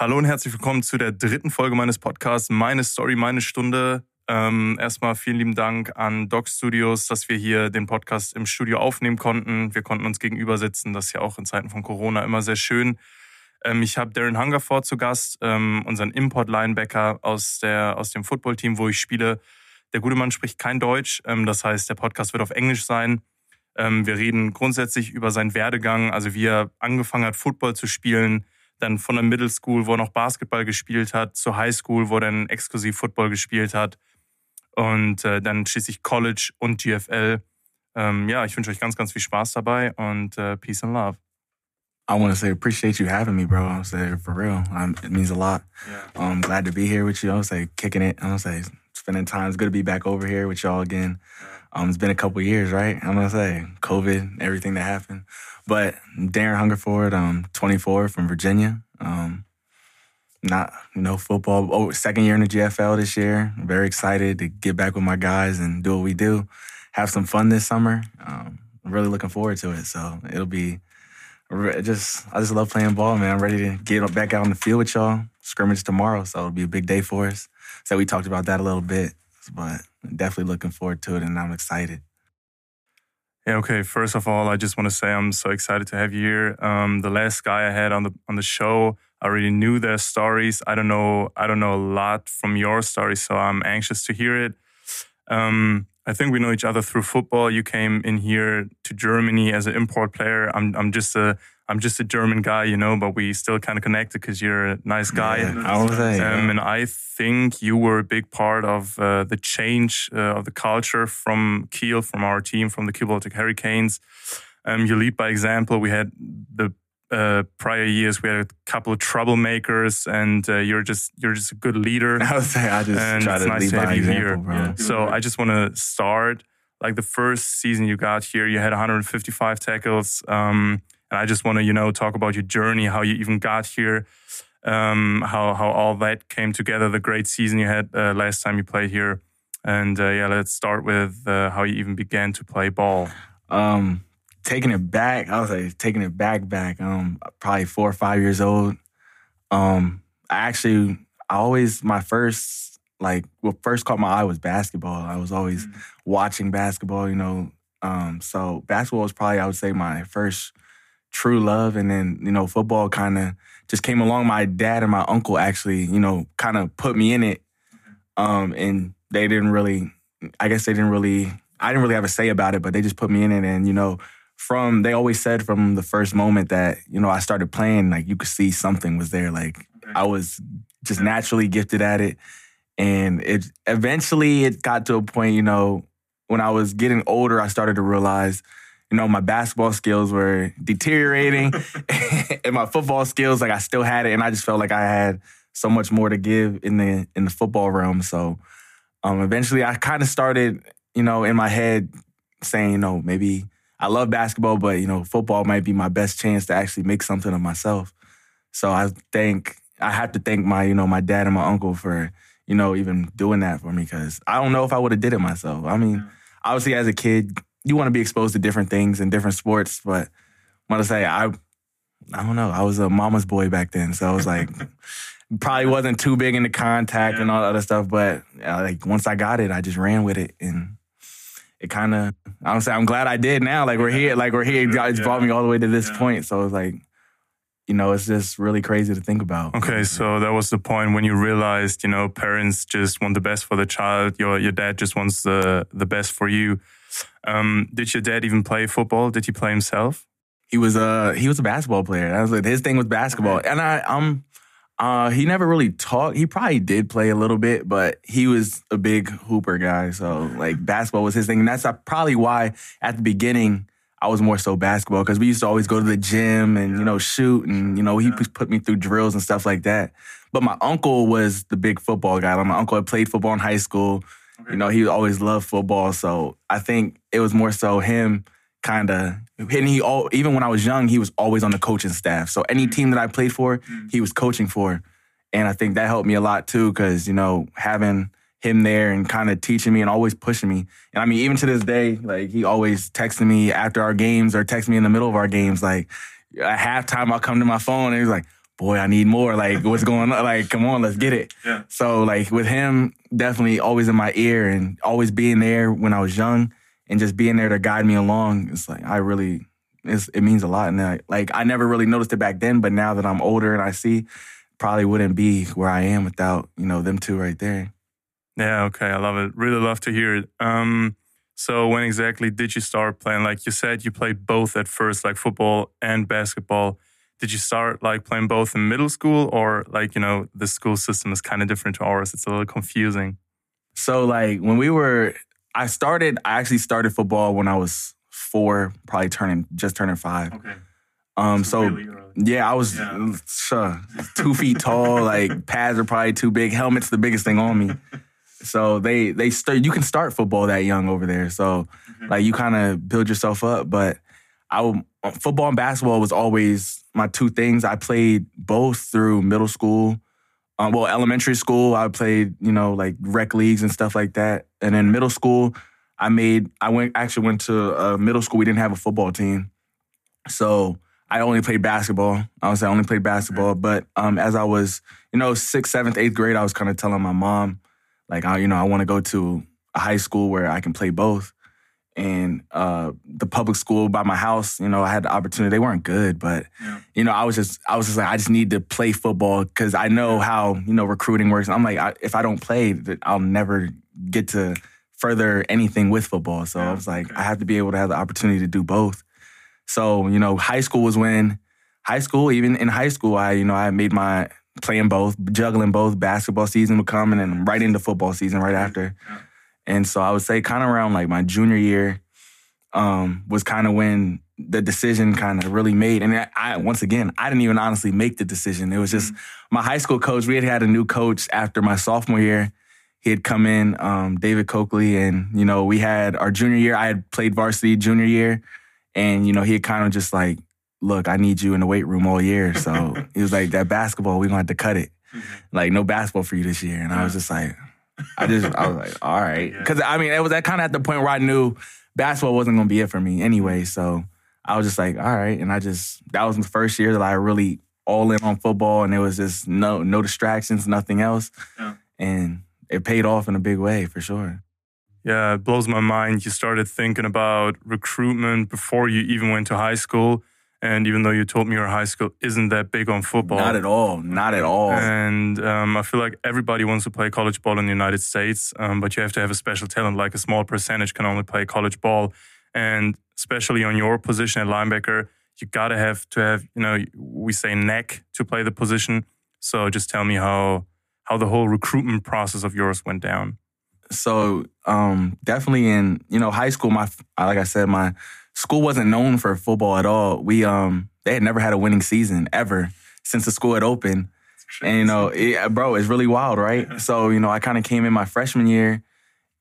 Hallo und herzlich willkommen zu der dritten Folge meines Podcasts Meine Story, meine Stunde. Ähm, erstmal vielen lieben Dank an Doc Studios, dass wir hier den Podcast im Studio aufnehmen konnten. Wir konnten uns gegenüber sitzen. Das ist ja auch in Zeiten von Corona immer sehr schön. Ähm, ich habe Darren Hungerford zu Gast, ähm, unseren Import-Linebacker aus, aus dem Football-Team, wo ich spiele. Der gute Mann spricht kein Deutsch. Ähm, das heißt, der Podcast wird auf Englisch sein. Ähm, wir reden grundsätzlich über seinen Werdegang, also wie er angefangen hat, Football zu spielen, dann von der Middle School, wo er noch Basketball gespielt hat, zur High School, wo er dann exklusiv Football gespielt hat und äh, dann schließlich College und GFL. Ähm, ja, ich wünsche euch ganz, ganz viel Spaß dabei und äh, Peace and Love. I want to say appreciate you having me, bro. I'm say for real. Um, it means a lot. Yeah. I'm glad to be here with you. I say kicking it. I'm say spending time. It's good to be back over here with y'all again. Um, it's been a couple years, right? I'm gonna say COVID, everything that happened. But Darren Hungerford, um, 24 from Virginia. Um, not you know football. Oh, second year in the GFL this year. Very excited to get back with my guys and do what we do. Have some fun this summer. Um, I'm really looking forward to it. So it'll be just I just love playing ball, man. I'm ready to get back out on the field with y'all. Scrimmage tomorrow, so it'll be a big day for us. So we talked about that a little bit, but definitely looking forward to it, and I'm excited. Yeah. Okay. First of all, I just want to say I'm so excited to have you here. Um, the last guy I had on the on the show, I already knew their stories. I don't know. I don't know a lot from your story, so I'm anxious to hear it. Um, I think we know each other through football. You came in here to Germany as an import player. I'm I'm just a I'm just a German guy, you know, but we still kind of connected because you're a nice guy. Yeah, I was saying, um, and I think you were a big part of uh, the change uh, of the culture from Kiel, from our team, from the Kiel Baltic Hurricanes. Um, you lead by example. We had the uh, prior years we had a couple of troublemakers, and uh, you're just you're just a good leader. I was I just and try it's to nice lead to by have you example, here. bro. Yeah. So I just want to start like the first season you got here. You had 155 tackles, um, and I just want to you know talk about your journey, how you even got here. Um, how how all that came together, the great season you had uh, last time you played here, and uh, yeah, let's start with uh, how you even began to play ball. Um, taking it back, I was like taking it back, back. Um, probably four or five years old. Um, I actually, I always my first like what first caught my eye was basketball. I was always Mm-hmm. watching basketball, you know. Um, so basketball was probably I would say my first true love, and then you know football kind of just came along. My dad and my uncle actually, you know, kind of put me in it, um, and they didn't really. I guess they didn't really. I didn't really have a say about it, but they just put me in it, and you know, from they always said from the first moment that you know I started playing, like you could see something was there. Like I was just naturally gifted at it, and it eventually it got to a point, you know, when I was getting older, I started to realize, you know, my basketball skills were deteriorating, and my football skills, like I still had it, and I just felt like I had so much more to give in the in the football realm. So, um, eventually, I kind of started, you know, in my head saying, you know, maybe I love basketball, but you know, football might be my best chance to actually make something of myself. So I think I have to thank my, you know, my dad and my uncle for, you know, even doing that for me because I don't know if I would have did it myself. I mean, obviously as a kid, you want to be exposed to different things and different sports, but I'm gonna say I, I don't know. I was a mama's boy back then, so I was like, probably wasn't too big into contact and all that other stuff. But uh, like once I got it, I just ran with it and. It kind of, I'm saying, I'm glad I did. Now, like we're here, like we're here. It's brought me all the way to this point. So it's like, you know, it's just really crazy to think about. Okay, so that was the point when you realized, you know, parents just want the best for the child. Your your dad just wants the the best for you. Um, did your dad even play football? Did he play himself? He was a he was a basketball player. That was like his thing was basketball, and I um uh he never really talked. He probably did play a little bit, but he was a big hooper guy. So like basketball was his thing, and that's uh, probably why at the beginning. I was more so basketball because we used to always go to the gym and you know shoot and you know he put me through drills and stuff like that. But my uncle was the big football guy. Like my uncle had played football in high school. You know he always loved football, so I think it was more so him kind of. And he all even when I was young, he was always on the coaching staff. So any mm. team that I played for, mm. he was coaching for, and I think that helped me a lot too because you know having him there and kind of teaching me and always pushing me. And I mean, even to this day, like he always texting me after our games or text me in the middle of our games. Like at halftime, I'll come to my phone and he's like, boy, I need more. Like, what's going on? Like, come on, let's get it. Yeah. So, like, with him, definitely always in my ear and always being there when I was young and just being there to guide me along. It's like, I really, it's, it means a lot. And I, like, I never really noticed it back then, but now that I'm older and I see, probably wouldn't be where I am without, you know, them two right there. Yeah, okay. I love it. Really love to hear it. Um, so when exactly did you start playing? Like you said, you played both at first, like football and basketball did you start like playing both in middle school or like you know the school system is kind of different to ours? It's a little confusing. So like when we were i started i actually started football when i was four probably turning just turning five. Okay. Um so, really yeah i was yeah. Uh, two feet tall like pads are probably too big helmet's the biggest thing on me. So they they start you can start football that young over there. So mm-hmm. like you kind of build yourself up but I football and basketball was always my two things. I played both through middle school. Um, well, elementary school, I played, you know, like rec leagues and stuff like that. And then middle school, I made, I went, actually went to a middle school. We didn't have a football team. So I only played basketball. I was I only played basketball. But um, as I was, you know, sixth, seventh, eighth grade, I was kind of telling my mom, like, I, you know, I want to go to a high school where I can play both and uh, the public school by my house, you know, I had the opportunity. They weren't good, but yeah. you know, I was just, I was just like, I just need to play football because I know how you know recruiting works. I'm like, I, if I don't play, I'll never get to further anything with football. So yeah. I was like, okay. I have to be able to have the opportunity to do both. So you know, high school was when high school, even in high school, I you know I made my playing both, juggling both. Basketball season would come, and then right into football season right after. Yeah. And so I would say kind of around like my junior year um, was kind of when the decision kind of really made. And I, once again, I didn't even honestly make the decision. It was just mm-hmm. my high school coach. We had had a new coach after my sophomore year. He had come in, um, David Coakley, and you know we had our junior year. I had played varsity junior year, and you know he had kind of just like, look, I need you in the weight room all year. So he was like, that basketball, we gonna have to cut it. Mm-hmm. Like no basketball for you this year. And I was just like, I just I was like, all right, because I mean, it was that kind of at the point where I knew basketball wasn't gonna be it for me anyway. So I was just like, all right, and I just that was the first year that I really all in on football, and it was just no no distractions, nothing else, yeah. and it paid off in a big way for sure. Yeah, it blows my mind. You started thinking about recruitment before you even went to high school. And even though you told me your high school isn't that big on football, not at all, not at all. And um, I feel like everybody wants to play college ball in the United States, um, but you have to have a special talent. Like a small percentage can only play college ball, and especially on your position at linebacker, you gotta have to have you know we say neck to play the position. So just tell me how how the whole recruitment process of yours went down. So um, definitely in you know high school, my like I said, my school wasn't known for football at all. We um they had never had a winning season ever since the school had opened. And you know, it, bro, it's really wild, right? so you know, I kind of came in my freshman year,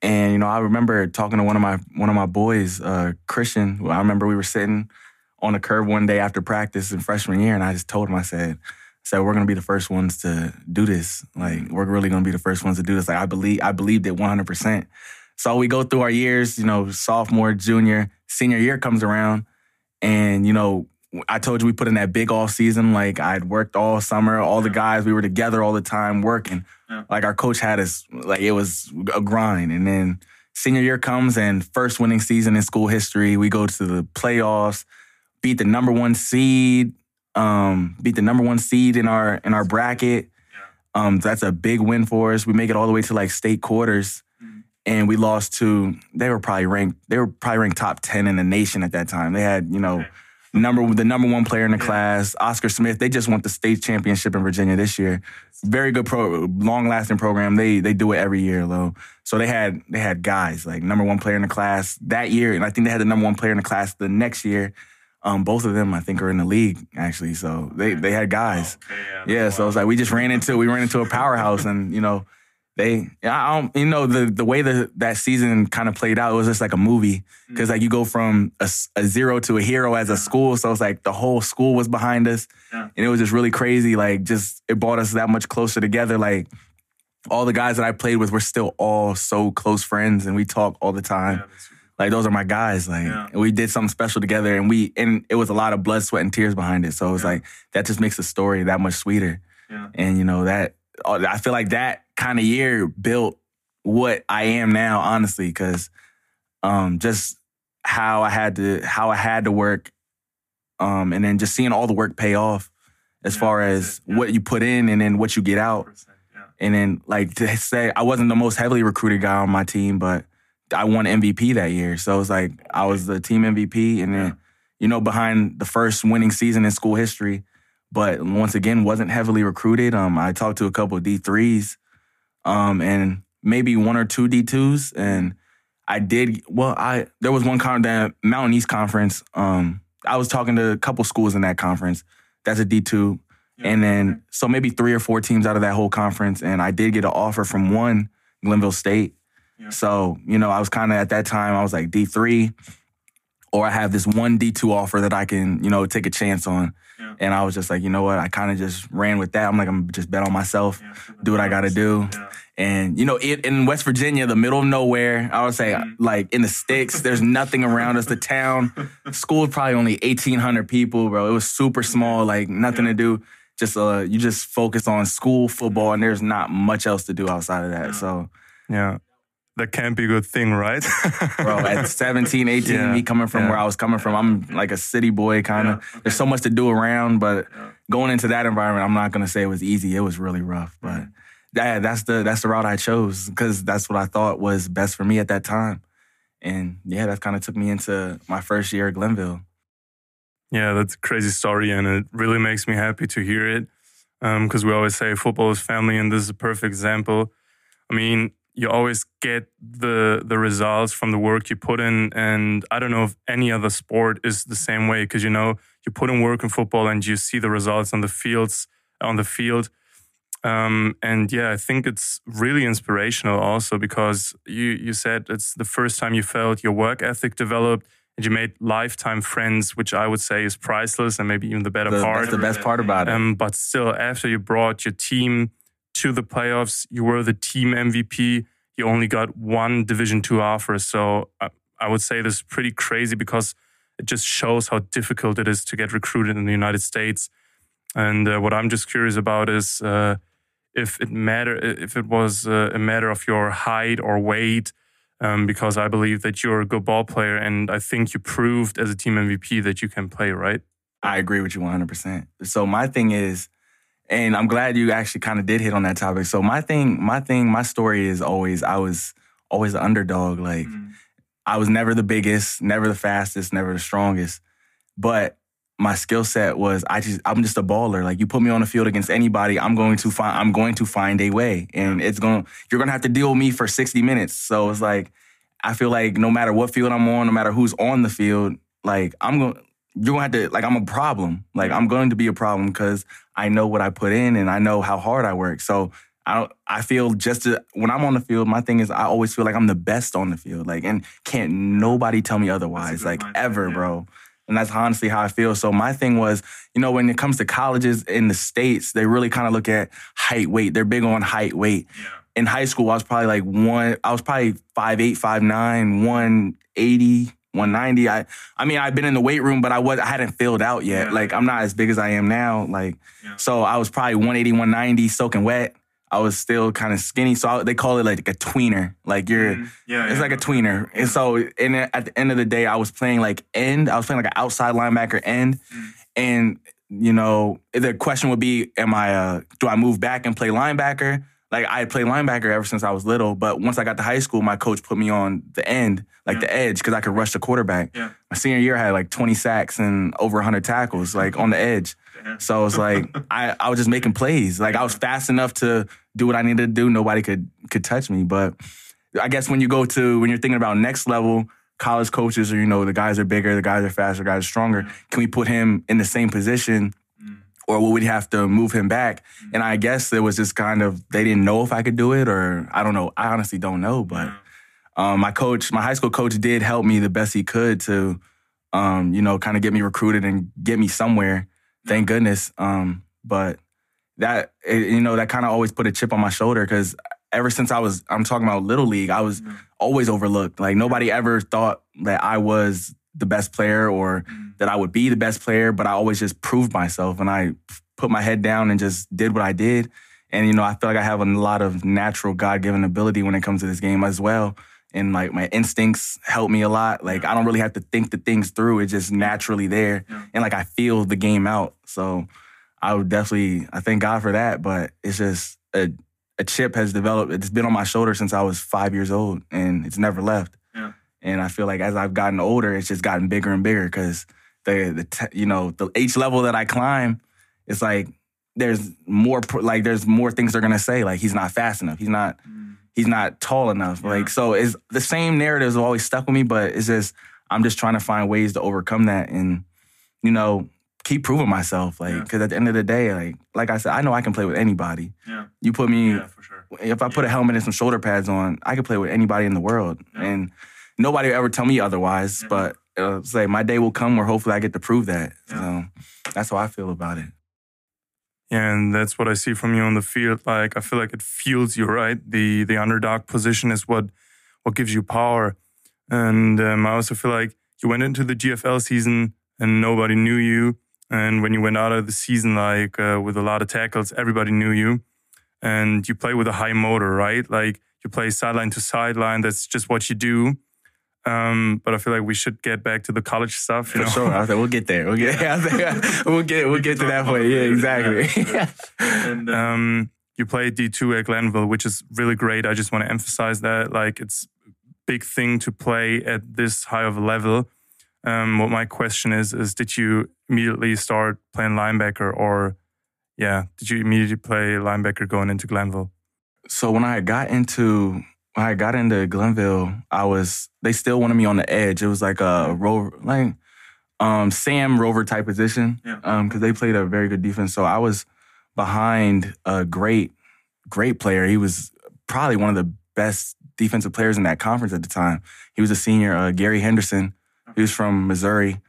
and you know, I remember talking to one of my one of my boys, uh, Christian. I remember we were sitting on a curb one day after practice in freshman year, and I just told him, I said, I said, we're gonna be the first ones to do this. Like, we're really gonna be the first ones to do this. Like, I believe, I believed it 100. percent So we go through our years, you know, sophomore, junior, senior year comes around, and you know, I told you we put in that big off season. Like I'd worked all summer, all the guys we were together all the time working. Yeah. Like our coach had us like it was a grind, and then senior year comes and first winning season in school history. We go to the playoffs, beat the number one seed, um, beat the number one seed in our in our bracket. Um, that's a big win for us. We make it all the way to like state quarters and we lost to they were probably ranked they were probably ranked top 10 in the nation at that time. They had you know number the number one player in the yeah. class oscar smith. They just won the state championship in virginia this year. Very good pro long lasting program. They they do it every year though. So they had they had guys like number one player in the class that year and i think they had the number one player in the class the next year. Um, both of them, I think, are in the league actually. So they they had guys. Okay, yeah, yeah so it's like we just ran into we ran into a powerhouse, and you know, they I don't you know the the way that that season kind of played out it was just like a movie because mm. like you go from a, a, zero to a hero as a school so it's like the whole school was behind us yeah. and it was just really crazy like just it brought us that much closer together like all the guys that I played with were still all so close friends and we talk all the time. Yeah, like those are my guys. Like Yeah. we did something special together, and we and it was a lot of blood, sweat, and tears behind it. So it's Yeah. like that just makes the story that much sweeter. And you know that oh, I feel like that kind of year built what I am now, honestly, because um, just how I had to how I had to work, um, and then just seeing all the work pay off as Yeah, far as yeah. what you put in and then what you get out. Yeah. And then like to say I wasn't the most heavily recruited guy on my team, but I won MVP that year. So it's like I was the team MVP and then, you know, behind the first winning season in school history. But once again, wasn't heavily recruited. Um, I talked to a couple of D threes, um, and maybe one or two D twos. And I did well, I there was one con that Mountain East Conference. Um, I was talking to a couple schools in that conference. That's a D two. And then, so maybe three or four teams out of that whole conference. And I did get an offer from one, Glenville State. Yeah. So, you know, I was kind of at that time, I was like D3, or I have this one D2 offer that I can, you know, take a chance on. Yeah. And I was just like, you know what? I kind of just ran with that. I'm like, I'm just bet on myself, do what I got to do. Yeah. And, you know, it, in West Virginia, the middle of nowhere, I would say, Mhm. like in the sticks, there's nothing around us. The town, school probably only 1,800 people, bro. It was super small, like nothing Yeah. to do. Just, uh, you just focus on school, football, and there's not much else to do outside of that. Yeah. So, Yeah. That can't be a good thing, right? bro, at 17, 18, Yeah. me coming from Yeah. where I was coming from, I'm like a city boy kind of. Yeah. There's so much to do around, but Yeah. going into that environment, I'm not gonna say it was easy. It was really rough, but that that's the that's the route I chose because that's what I thought was best for me at that time. And yeah, that kind of took me into my first year at Glenville. Yeah, that's a crazy story, and it really makes me happy to hear it. Um, because we always say football is family, and this is a perfect example. I mean, you always get the the results from the work you put in, and I don't know if any other sport is the same way. Because you know, you put in work in football, and you see the results on the fields on the field. Um, and yeah, I think it's really inspirational also because you you said it's the first time you felt your work ethic developed and you made lifetime friends, which I would say is priceless and maybe even the better The- part. that's the best part about it. Um, but still, after you brought your team to the playoffs, you were the team MVP. You only got one Division Two offer, so I, I would say this is pretty crazy because it just shows how difficult it is to get recruited in the United States. And uh, what I'm just curious about is uh, if it matter if it was uh, a matter of your height or weight. Um, because I believe that you're a good ball player, and I think you proved as a team MVP that you can play, right? I agree with you 100%. So my thing is, and I'm glad you actually kind of did hit on that topic. So my thing, my thing, my story is always I was always the underdog. Like mm-hmm. I was never the biggest, never the fastest, never the strongest. But my skill set was I just I'm just a baller. Like you put me on the field against anybody, I'm going to find I'm going to find a way. And it's going you're gonna have to deal with me for 60 minutes. So it's like I feel like no matter what field I'm on, no matter who's on the field, like I'm going you're gonna have to like I'm a problem. Like I'm going to be a problem because I know what I put in and I know how hard I work. So I don't, I feel just to, when I'm on the field, my thing is I always feel like I'm the best on the field. Like and can't nobody tell me otherwise. Like mindset, ever, yeah. bro. And that's honestly how I feel. So my thing was, you know, when it comes to colleges in the states, they really kind of look at height, weight. They're big on height, weight. Yeah. In high school, I was probably like one. I was probably 5'8", 5'9", 180, 190. I I mean, I've been in the weight room, but I was I hadn't filled out yet. Yeah. Like I'm not as big as I am now. Like Yeah. so, I was probably 180, 190, soaking wet. I was still kind of skinny, so I, they call it like a tweener. Like you're. Mm, yeah, It's like a tweener. And so and at the end of the day, I was playing like end. I was playing like an outside linebacker end. Mm. And, you know, the question would be, am I uh do I move back and play linebacker? Like I had played linebacker ever since I was little, but once I got to high school, my coach put me on the end, like Yeah. the edge, because I could rush the quarterback. Yeah. My senior year I had like 20 sacks and over 100 tackles, like on the edge. So it's like I, I was just making plays. Like I was fast enough to do what I needed to do. Nobody could could touch me. But I guess when you go to when you're thinking about next level, college coaches are, you know, the guys are bigger, the guys are faster, the guys are stronger. Can we put him in the same position? Or would we have to move him back? And I guess it was just kind of they didn't know if I could do it, or I don't know. I honestly don't know. But um, my coach, my high school coach, did help me the best he could to, um, you know, kind of get me recruited and get me somewhere. Thank goodness. Um, but that it- you know that kind of always put a chip on my shoulder because ever since I was, I'm talking about little league, I was always overlooked. Like nobody ever thought that I was the best player or mm. that I would be the best player, but I always just proved myself and I put my head down and just did what I did. And you know, I feel like I have a lot of natural God given ability when it comes to this game as well. And like my instincts help me a lot. Like I don't really have to think the things through; it's just naturally there, Yeah. and like I feel the game out. So I would definitely I thank God for that. But it's just a a chip has developed. It's been on my shoulder since I was five years old, and it's never left. Yeah. And I feel like as I've gotten older, it's just gotten bigger and bigger because the the you know the each level that I climb, it's like there's more pr- like there's more things they're gonna say like he's not fast enough, he's not mm. he's not tall enough. Yeah. Like so, it's the same narratives have always stuck with me, but it's just I'm just trying to find ways to overcome that and you know keep proving myself. Like Yeah. because at the end of the day, like like I said, I know I can play with anybody. Yeah. You put me for sure. if I put a helmet and some shoulder pads on, I could play with anybody in the world, Yeah. and nobody will ever tell me otherwise. Yeah. But uh, say my day will come where hopefully I get to prove that. Yeah. So that's how I feel about it. Yeah, and that's what I see from you on the field. Like I feel like it fuels you, right? The the underdog position is what what gives you power. And um, I also feel like you went into the GFL season and nobody knew you. And when you went out of the season, like uh, with a lot of tackles, everybody knew you. And you play with a high motor, right? Like you play sideline to sideline. That's just what you do. Um, but I feel like we should get back to the college stuff. You For know? sure, I was like, we'll get there. We'll get. Was like, we'll get. We'll get to that point. Yeah, exactly. and um, you played D2 at Glenville, which is really great. I just want to emphasize that. Like, it's a big thing to play at this high of a level. Um, what my question is, is did you immediately start playing linebacker or, yeah, did you immediately play linebacker going into Glenville? so when I got into when I got into Glenville, I was they still wanted me on the edge. It was like a rover, like um, Sam Rover type position, Yeah. because they played a very good defense. So I was behind a great, great player. He was probably one of the best defensive players in that conference at the time. He was a senior, uh, Gary Henderson. He was from Missouri.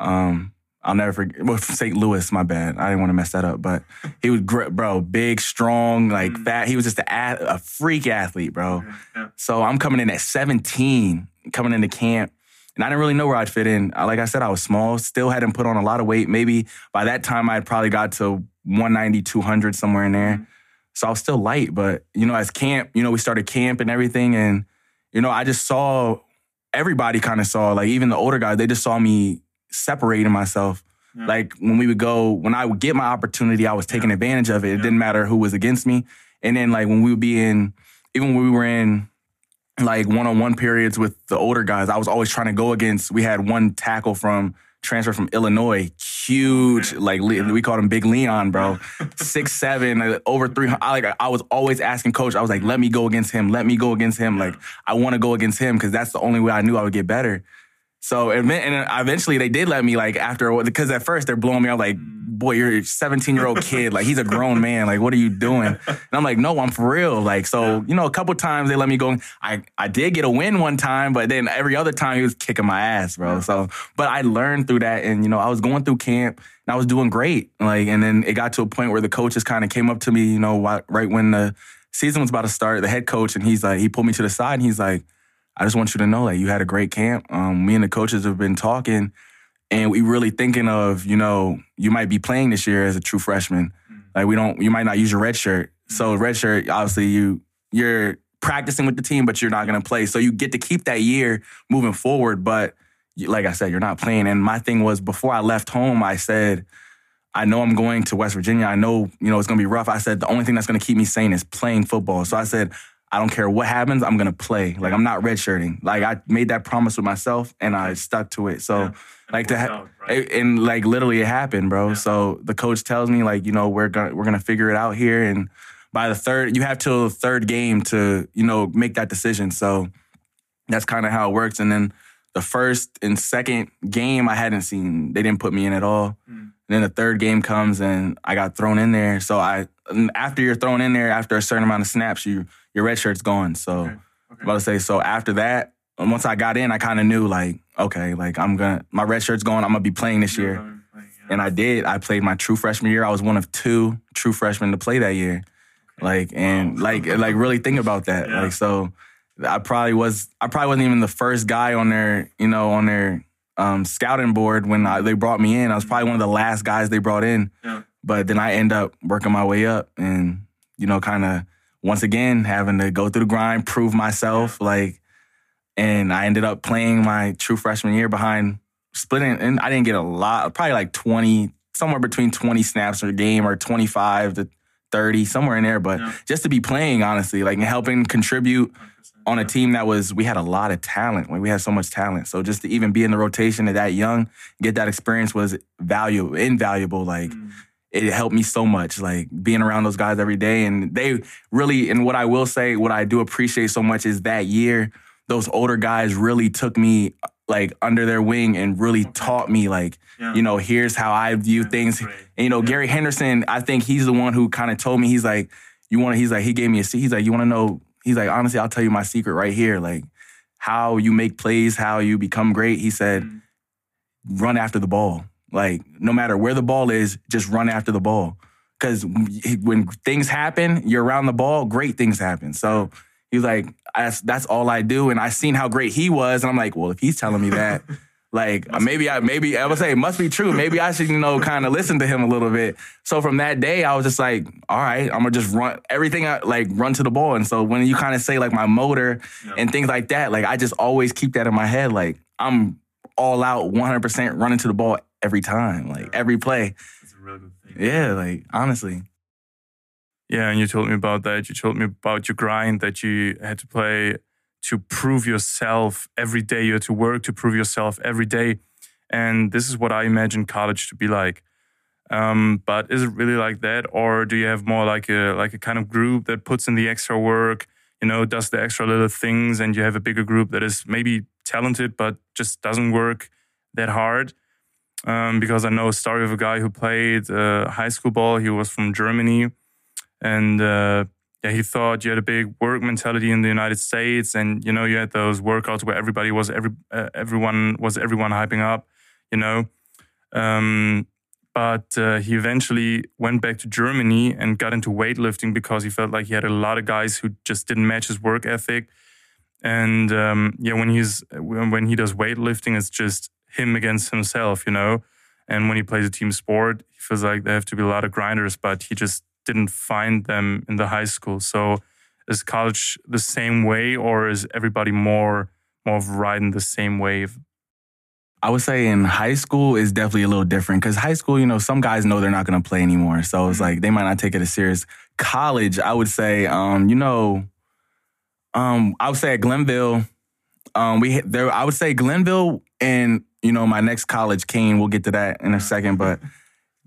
Um, I'll never forget. Well, St. Louis, my bad. I didn't want to mess that up, but he was great, bro. Big, strong, like Mm. fat. He was just a, a freak athlete, bro. Yeah. So I'm coming in at 17, coming into camp, and I didn't really know where I'd fit in. Like I said, I was small, still hadn't put on a lot of weight. Maybe by that time I'd probably got to 190, 200, somewhere in there. Mhm. So I was still light, but you know, as camp, you know, we started camp and everything, and you know, I just saw everybody kind of saw, like even the older guys, they just saw me separating myself. Yeah. Like when we would go, when I would get my opportunity, I was taking Yeah. advantage of it. It Yeah. didn't matter who was against me. And then like when we would be in, even when we were in like one-on-one periods with the older guys, I was always trying to go against. We had one tackle from transfer from Illinois, huge, like we called him Big Leon, bro, six seven, uh, over three hundred. Like I was always asking coach, I was like, let me go against him, let me go against him. Like I want to go against him because that's the only way I knew I would get better. So and eventually they did let me like after because at first they're blowing me up like, boy, you're a 17 year old kid, like he's a grown man, like what are you doing? And I'm like, no, I'm for real. Like so, you know, a couple times they let me go. I I did get a win one time, but then every other time he was kicking my ass, bro. So, but I learned through that, and you know, I was going through camp and I was doing great. Like, and then it got to a point where the coaches kind of came up to me, you know, right when the season was about to start, the head coach, and he's like, he pulled me to the side and he's like, I just want you to know that you had a great camp. Um, me and the coaches have been talking, and we really thinking of, you know, you might be playing this year as a true freshman. Like we don't, you might not use your red shirt. So red shirt, obviously you you're practicing with the team, but you're not gonna play. So you get to keep that year moving forward. But like I said, you're not playing. And my thing was before I left home, I said, I know I'm going to West Virginia. I know, you know, it's gonna be rough. I said the only thing that's gonna keep me sane is playing football. So I said, I don't care what happens, I'm gonna play. Like I'm not redshirting. Like I made that promise with myself and I stuck to it. So Yeah. Like to ha- out, right? and like literally it happened, bro. Yeah. So the coach tells me like, you know, we're gonna we're gonna figure it out here, and by the third, you have till the third game to you know make that decision. So that's kind of how it works. And then the first and second game, I hadn't seen. They didn't put me in at all. Mm. And then the third game comes, and I got thrown in there. So I after you're thrown in there, after a certain amount of snaps, you your red shirt's gone. So. Okay. I'm about to say, so after that, once I got in, I kind of knew like, okay, like I'm gonna, my red shirt's going, I'm gonna be playing this year. playing, yeah. And I did. I played my true freshman year. I was one of two true freshmen to play that year. Like and like like really think about that. Yeah. Like so I probably was I probably wasn't even the first guy on their, you know, on their um, scouting board when I, they brought me in. I was probably one of the last guys they brought in. Yeah. But then I end up working my way up and, you know, kind of once again having to go through the grind, prove myself. Like, and I ended up playing my true freshman year behind splitting. And I didn't get a lot, probably like 20, somewhere between 20 snaps a game or 25 to 30, somewhere in there. But Yeah. just to be playing, honestly, like and helping contribute on a team that was we had a lot of talent. Like we had so much talent. So just to even be in the rotation at that young, get that experience was valuable, invaluable. Like mm. It helped me so much. Like being around those guys every day, and they really. And what I will say, what I do appreciate so much is that year, those older guys really took me like under their wing and really taught me like Yeah. you know here's how I view things. And you know Gary Henderson, I think he's the one who kind of told me he's like you want to. He's like he gave me a. He's like you want to know. He's like honestly, I'll tell you my secret right here. Like how you make plays, how you become great. He said, mm. run after the ball. Like no matter where the ball is, just run after the ball. Because when things happen, you're around the ball. Great things happen. So he's like, that's that's all I do. And I seen how great he was, and I'm like, well, if he's telling me that. Like maybe I maybe I would say it must be true. Maybe I should you know kind of listen to him a little bit. So from that day, I was just like, all right, I'm gonna just run everything. I, like run to the ball. And so when you kind of say like my motor and things like that, like I just always keep that in my head. Like I'm all out 100 percent running to the ball every time, like every play. That's a real good thing. Yeah, like honestly. Yeah, and you told me about that. You told me about your grind that you had to play to prove yourself every day. You had to work to prove yourself every day. And this is what I imagine college to be like. Um, but is it really like that, or do you have more like a like a kind of group that puts in the extra work, you know, does the extra little things, and you have a bigger group that is maybe talented but just doesn't work that hard? Um, because I know a story of a guy who played uh, high school ball. He was from Germany, and uh, yeah, he thought you had a big work mentality in the United States, and you know you had those workouts where everybody was every uh, everyone was everyone hyping up, you know. Um, but uh, he eventually went back to Germany and got into weightlifting because he felt like he had a lot of guys who just didn't match his work ethic. And um, yeah, when he's when when he does weightlifting, it's just him against himself, you know. And when he plays a team sport, he feels like there have to be a lot of grinders, but he just didn't find them in the high school. So is college the same way, or is everybody more more of riding the same wave? I would say in high school is definitely a little different because high school, you know, some guys know they're not going to play anymore, so it's like they might not take it as serious. College, I would say, um, you know, um, I would say at Glenville, um, we there. I would say Glenville and you know my next college, Kean. We'll get to that in a second, but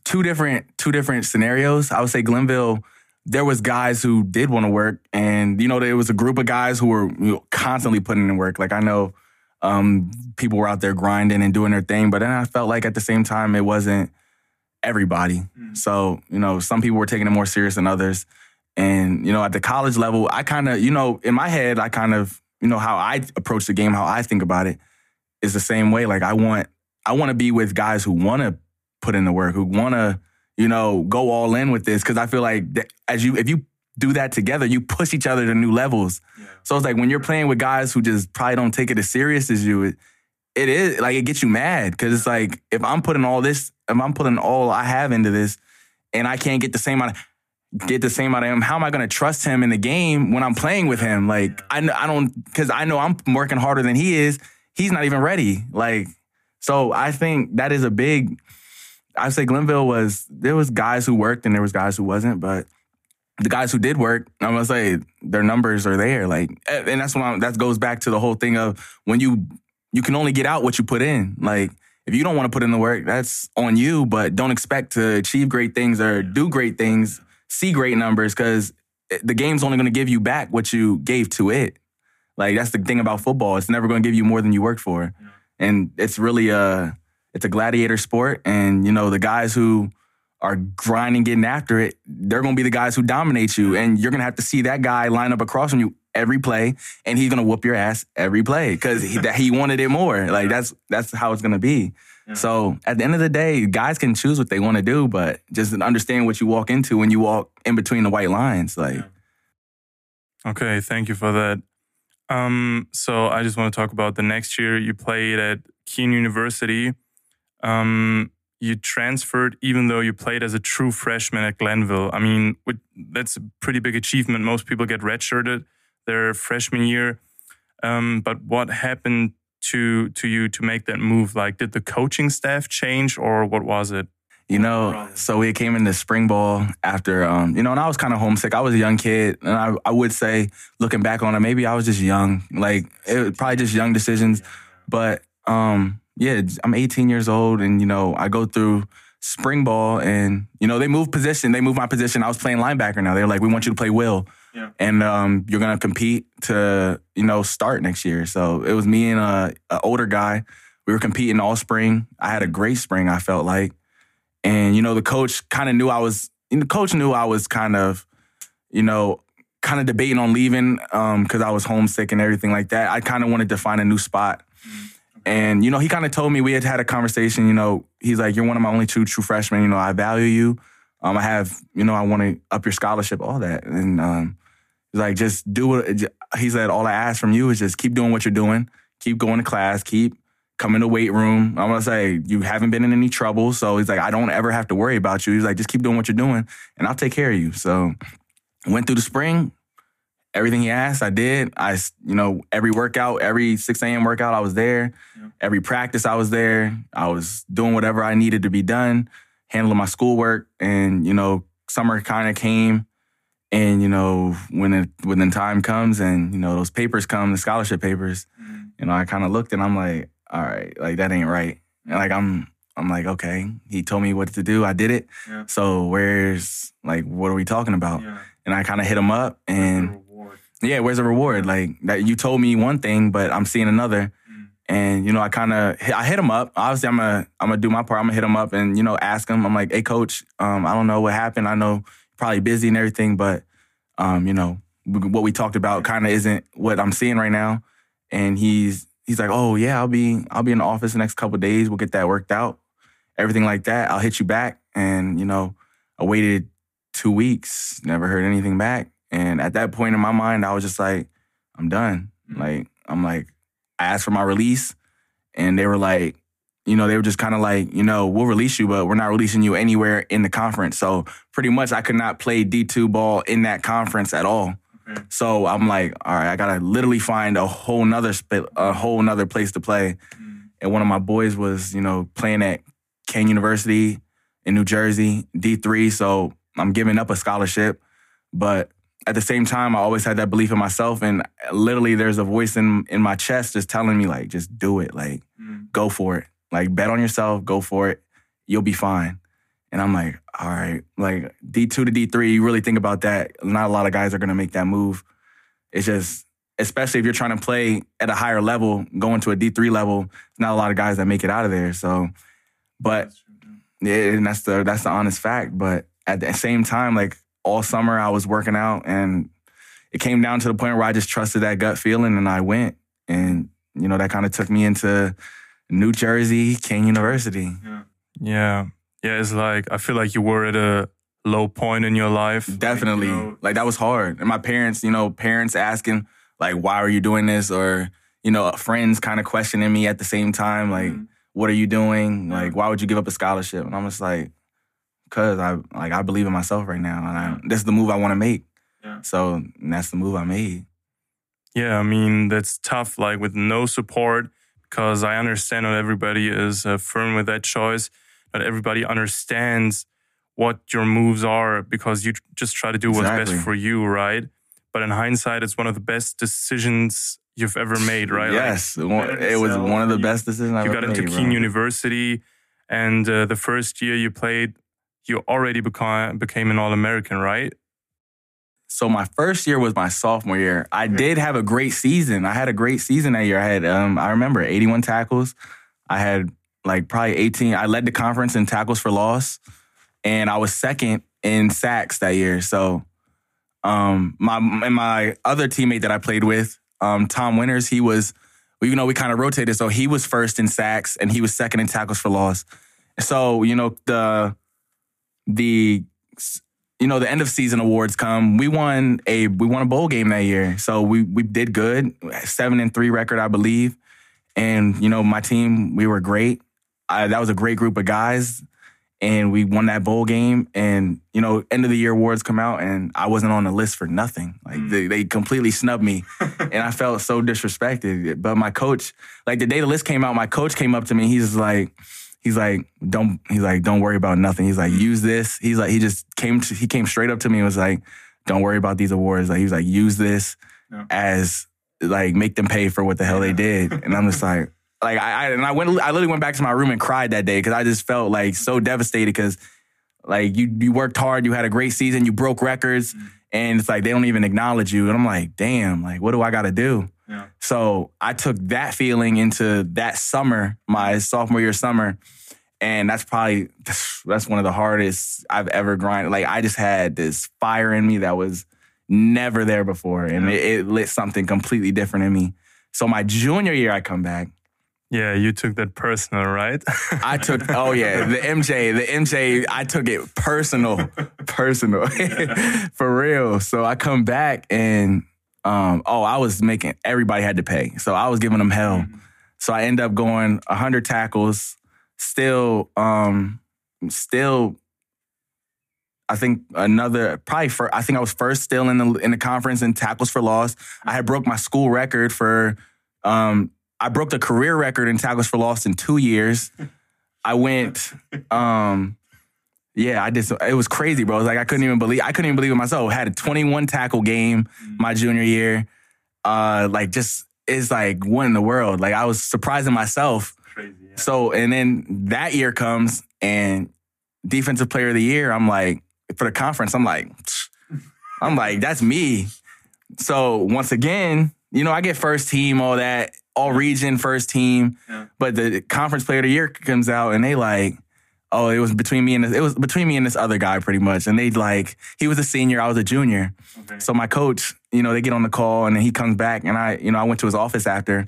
two different two different scenarios. I would say Glenville. There was guys who did want to work, and you know there was a group of guys who were you know, constantly putting in work. Like I know um, people were out there grinding and doing their thing, but then I felt like at the same time it wasn't everybody. So you know some people were taking it more serious than others, and you know at the college level, I kind of you know in my head I kind of you know how I approach the game, how I think about it is the same way. Like I want I want to be with guys who want to put in the work, who want to you know go all in with this because I feel like that as you if you do that together, you push each other to new levels. So it's like when you're playing with guys who just probably don't take it as serious as you, it, it is like it gets you mad because it's like if I'm putting all this, if I'm putting all I have into this, and I can't get the same amount, of, get the same out of him, how am I going to trust him in the game when I'm playing with him? Like I, I don't because I know I'm working harder than he is. He's not even ready. Like so, I think that is a big. I say Glenville was there was guys who worked and there was guys who wasn't, but the guys who did work, I'm gonna say their numbers are there. Like, and that's why that goes back to the whole thing of when you you can only get out what you put in. Like, if you don't want to put in the work, that's on you. But don't expect to achieve great things or do great things, see great numbers, because eh, the game's only gonna give you back what you gave to it. Like that's the thing about football; it's never gonna give you more than you worked for, and it's really a it's a gladiator sport. And you know the guys who are grinding, getting after it, they're going to be the guys who dominate you. And you're going to have to see that guy line up across from you every play, and he's going to whoop your ass every play because he, that he wanted it more. Like that's that's how it's going to be. So at the end of the day, guys can choose what they want to do, but just understand what you walk into when you walk in between the white lines. Like, Okay, thank you for that. Um, so I just want to talk about the next year you played at Kean University. Um, you transferred even though you played as a true freshman at Glenville. I mean, that's a pretty big achievement. Most people get redshirted their freshman year. Um, but what happened to to you to make that move? Like, did the coaching staff change, or what was it? You know, so we came into spring ball after, um, you know, and I was kind of homesick. I was a young kid, and I, I would say, looking back on it, maybe I was just young. Like, it was probably just young decisions. But um, yeah, I'm 18 years old, and you know, I go through spring ball, and you know, they moved position. They moved my position. I was playing linebacker now. They're like, we want you to play will, Yeah. and um, you're gonna compete to you know start next year. So it was me and a, a older guy. We were competing all spring. I had a great spring. I felt like, and you know, the coach kind of knew I was. The coach knew I was kind of, you know, kind of debating on leaving because I was homesick and everything like that. I kind of wanted to find a new spot. And, you know, he kind of told me, we had had a conversation, you know, he's like, you're one of my only two true freshmen. You know, I value you. Um, I have, you know, I want to up your scholarship, all that. And um, he's like, just do it. He said, all I ask from you is just keep doing what you're doing. Keep going to class. Keep coming to weight room. I'm to say, you haven't been in any trouble. So he's like, I don't ever have to worry about you. He's like, just keep doing what you're doing and I'll take care of you. So went through the spring, everything he asked, I did. I, you know, every workout, every 6 a.m. workout, I was there. Every practice, I was there. I was doing whatever I needed to be done, handling my schoolwork. And, you know, summer kind of came. And, you know, when it, when the time comes and, you know, those papers come, the scholarship papers, mm-hmm. you know, I kind of looked and I'm like, all right, like that ain't right. And like I'm, I'm like, okay, he told me what to do. I did it. Yeah. So where's like, what are we talking about? And I kind of hit him up and yeah, where's the reward? Like that you told me one thing, but I'm seeing another. And you know, I kind of I hit him up. Obviously, I'm gonna I'm gonna do my part. I'm gonna hit him up and you know ask him. I'm like, hey, coach, um, I don't know what happened. I know probably busy and everything, but um, you know what we talked about kind of isn't what I'm seeing right now. And he's he's like, oh yeah, I'll be I'll be in the office the next couple days. We'll get that worked out. Everything like that. I'll hit you back. And you know, I waited two weeks, never heard anything back. And at that point in my mind, I was just like, I'm done. Mm. Like, I'm like, I asked for my release, and they were like, you know, they were just kind of like, you know, we'll release you, but we're not releasing you anywhere in the conference. So pretty much I could not play D2 ball in that conference at all. Okay. So I'm like, all right, I gotta literally find a whole nother sp- a whole nother place to play. Mm. And one of my boys was, you know, playing at Kean University in New Jersey, D3. So I'm giving up a scholarship. But at the same time, I always had that belief in myself. And literally, there's a voice in, in my chest just telling me, like, just do it. Like, mm. go for it. Like, bet on yourself, go for it. You'll be fine. And I'm like, all right, like D2 to D3, you really think about that. Not a lot of guys are going to make that move. It's just, especially if you're trying to play at a higher level, going to a D3 level, not a lot of guys that make it out of there. So, but yeah, and that's the that's the honest fact. But at the same time, like all summer, I was working out, and it came down to the point where I just trusted that gut feeling, and I went, and you know that kind of took me into New Jersey, Kean University. Yeah. Yeah, it's like I feel like you were at a low point in your life. Like, Definitely, you know, like that was hard. And my parents, you know, parents asking like, "Why are you doing this?" or you know, friends kind of questioning me at the same time, like, Mhm. "What are you doing? Yeah. Like, why would you give up a scholarship?" And I'm just like, "Cause I like I believe in myself right now, and I, this is the move I want to make." Yeah. So that's the move I made. Yeah, I mean, that's tough, like with no support, because I understand not everybody is uh, firm with that choice. Not everybody understands what your moves are because you just try to do what's Exactly. best for you, right? But in hindsight, it's one of the best decisions you've ever made, right? Like, Yes, it it was one of the you- best decisions I've you got into made, bro. University, and uh, the first year you played, you already became became an All American, right? So my first year was my sophomore year. I did have a great season. I had a great season that year. I had um I remember 81 tackles. I had like probably 18. I led the conference in tackles for loss and I was second in sacks that year. So um my and my other teammate that I played with, um Tom Winters, he was you know we kind of rotated. So he was first in sacks and he was second in tackles for loss. So you know the the you know the end of season awards come. We won a we won a bowl game that year, so we we did good, seven and three record, I believe. And you know my team, we were great. I, that was a great group of guys and we won that bowl game. And you know, end of the year awards come out, and I wasn't on the list for nothing. Like mm. they, they completely snubbed me, and I felt so disrespected. But my coach, like the day the list came out, my coach came up to me. He's like. He's like, don't. He's like, don't worry about nothing. He's like, mm. use this. He's like, he just came. To, he came straight up to me and was like, don't worry about these awards. Like he was like, use this yeah. as like make them pay for what the hell they did. And I'm just like, like I, I, and I went I literally went back to my room and cried that day because I just felt like so devastated because like you you worked hard, you had a great season, you broke records, mm. and it's like they don't even acknowledge you. And I'm like, damn, like what do I gotta do? Yeah. So I took that feeling into that summer, my sophomore year summer, and that's probably that's one of the hardest I've ever grinded. Like I just had this fire in me that was never there before, and yeah. it, it lit something completely different in me. So my junior year, I come back yeah, you took that personal, right? I took, oh yeah, the MJ, the MJ, I took it personal, personal, for real. So I come back and, um, oh, I was making, everybody had to pay. So I was giving them hell. Mm-hmm. So I end up going 100 tackles, still, um, still, I think another probably for I think I was first still in the in the conference in tackles for loss. I had broke my school record for um, I broke the career record in tackles for loss in two years. I went, um, yeah, I did. it was crazy, bro. It was like I couldn't even believe. I couldn't even believe it myself. Had a 21 tackle game my junior year. Uh, like just it's like what in the world? Like I was surprising myself. Yeah. So and then that year comes and defensive player of the year. I'm like for the conference. I'm like, I'm like that's me. So once again, you know, I get first team, all that all region first team. Yeah. But the conference player of the year comes out and they like, oh, it was between me and this, it was between me and this other guy pretty much. And they like, he was a senior, I was a junior. Okay. So my coach, you know, they get on the call and then he comes back and I, you know, I went to his office after.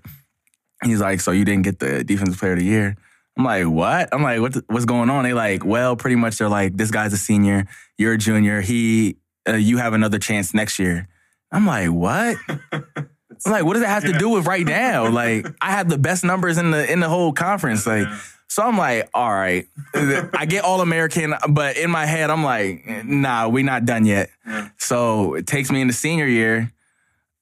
He's like, so you didn't get the defensive player of the year. I'm like, what? I'm like, what's, what's going on? They like, well, pretty much they're like, this guy's a senior, you're a junior. He, uh, you have another chance next year. I'm like, what? I'm like, what does it have to do with right now? Like, I have the best numbers in the in the whole conference. Like, so I'm like, all right, I get All American, but in my head, I'm like, nah, we not done yet. So it takes me into senior year,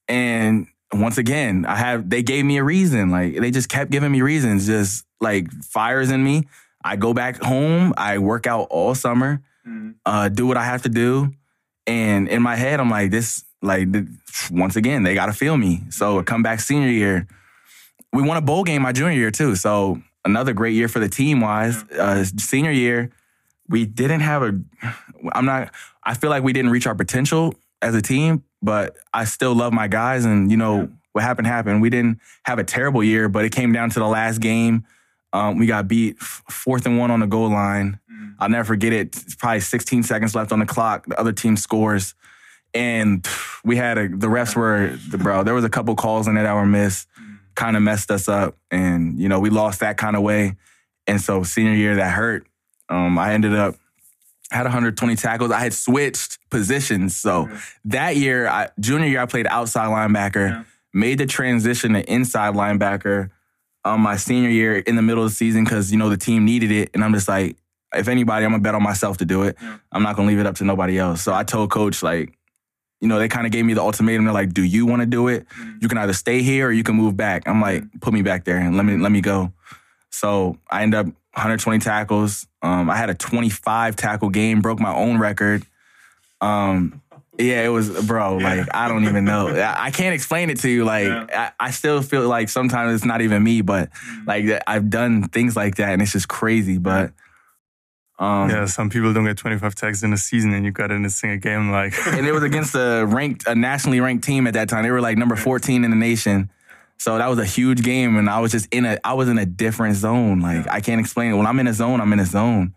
and once again, I have they gave me a reason. Like they just kept giving me reasons, just like fires in me. I go back home, I work out all summer, mm-hmm. uh, do what I have to do, and in my head, I'm like, this like once again, they got to feel me. So come back senior year, we won a bowl game my junior year too. So another great year for the team wise. Uh, senior year, we didn't have a. I'm not. I feel like we didn't reach our potential as a team, but I still love my guys. And you know yeah. what happened happened. We didn't have a terrible year, but it came down to the last game. Um, we got beat fourth and one on the goal line. Mm. I'll never forget it. It's probably 16 seconds left on the clock. The other team scores and we had a, the refs were bro. There was a couple calls in there that were missed, kind of messed us up, and you know we lost that kind of way. And so senior year that hurt. Um, I ended up had 120 tackles. I had switched positions, so that year, I, junior year, I played outside linebacker. Yeah. Made the transition to inside linebacker. Um, my senior year in the middle of the season because you know the team needed it, and I'm just like, if anybody, I'm gonna bet on myself to do it. Yeah. I'm not gonna leave it up to nobody else. So I told coach like, you know, they kind of gave me the ultimatum. They're like, "Do you want to do it? Mm-hmm. You can either stay here or you can move back." I'm like, "Put me back there and let me let me go." So I end up 120 tackles. Um, I had a 25 tackle game, broke my own record. Um, yeah, it was, bro. Yeah. Like I don't even know. I, I, can't explain it to you. Like yeah. I, I, still feel like sometimes it's not even me, but mm-hmm. like I've done things like that, and it's just crazy. But um, yeah, some people don't get 25 tags in a season, and you got in a single game. Like, and it was against a ranked, a nationally ranked team at that time. They were like number 14 in the nation. So that was a huge game, and I was just in a, I was in a different zone. Like I can't explain it. When I'm in a zone, I'm in a zone.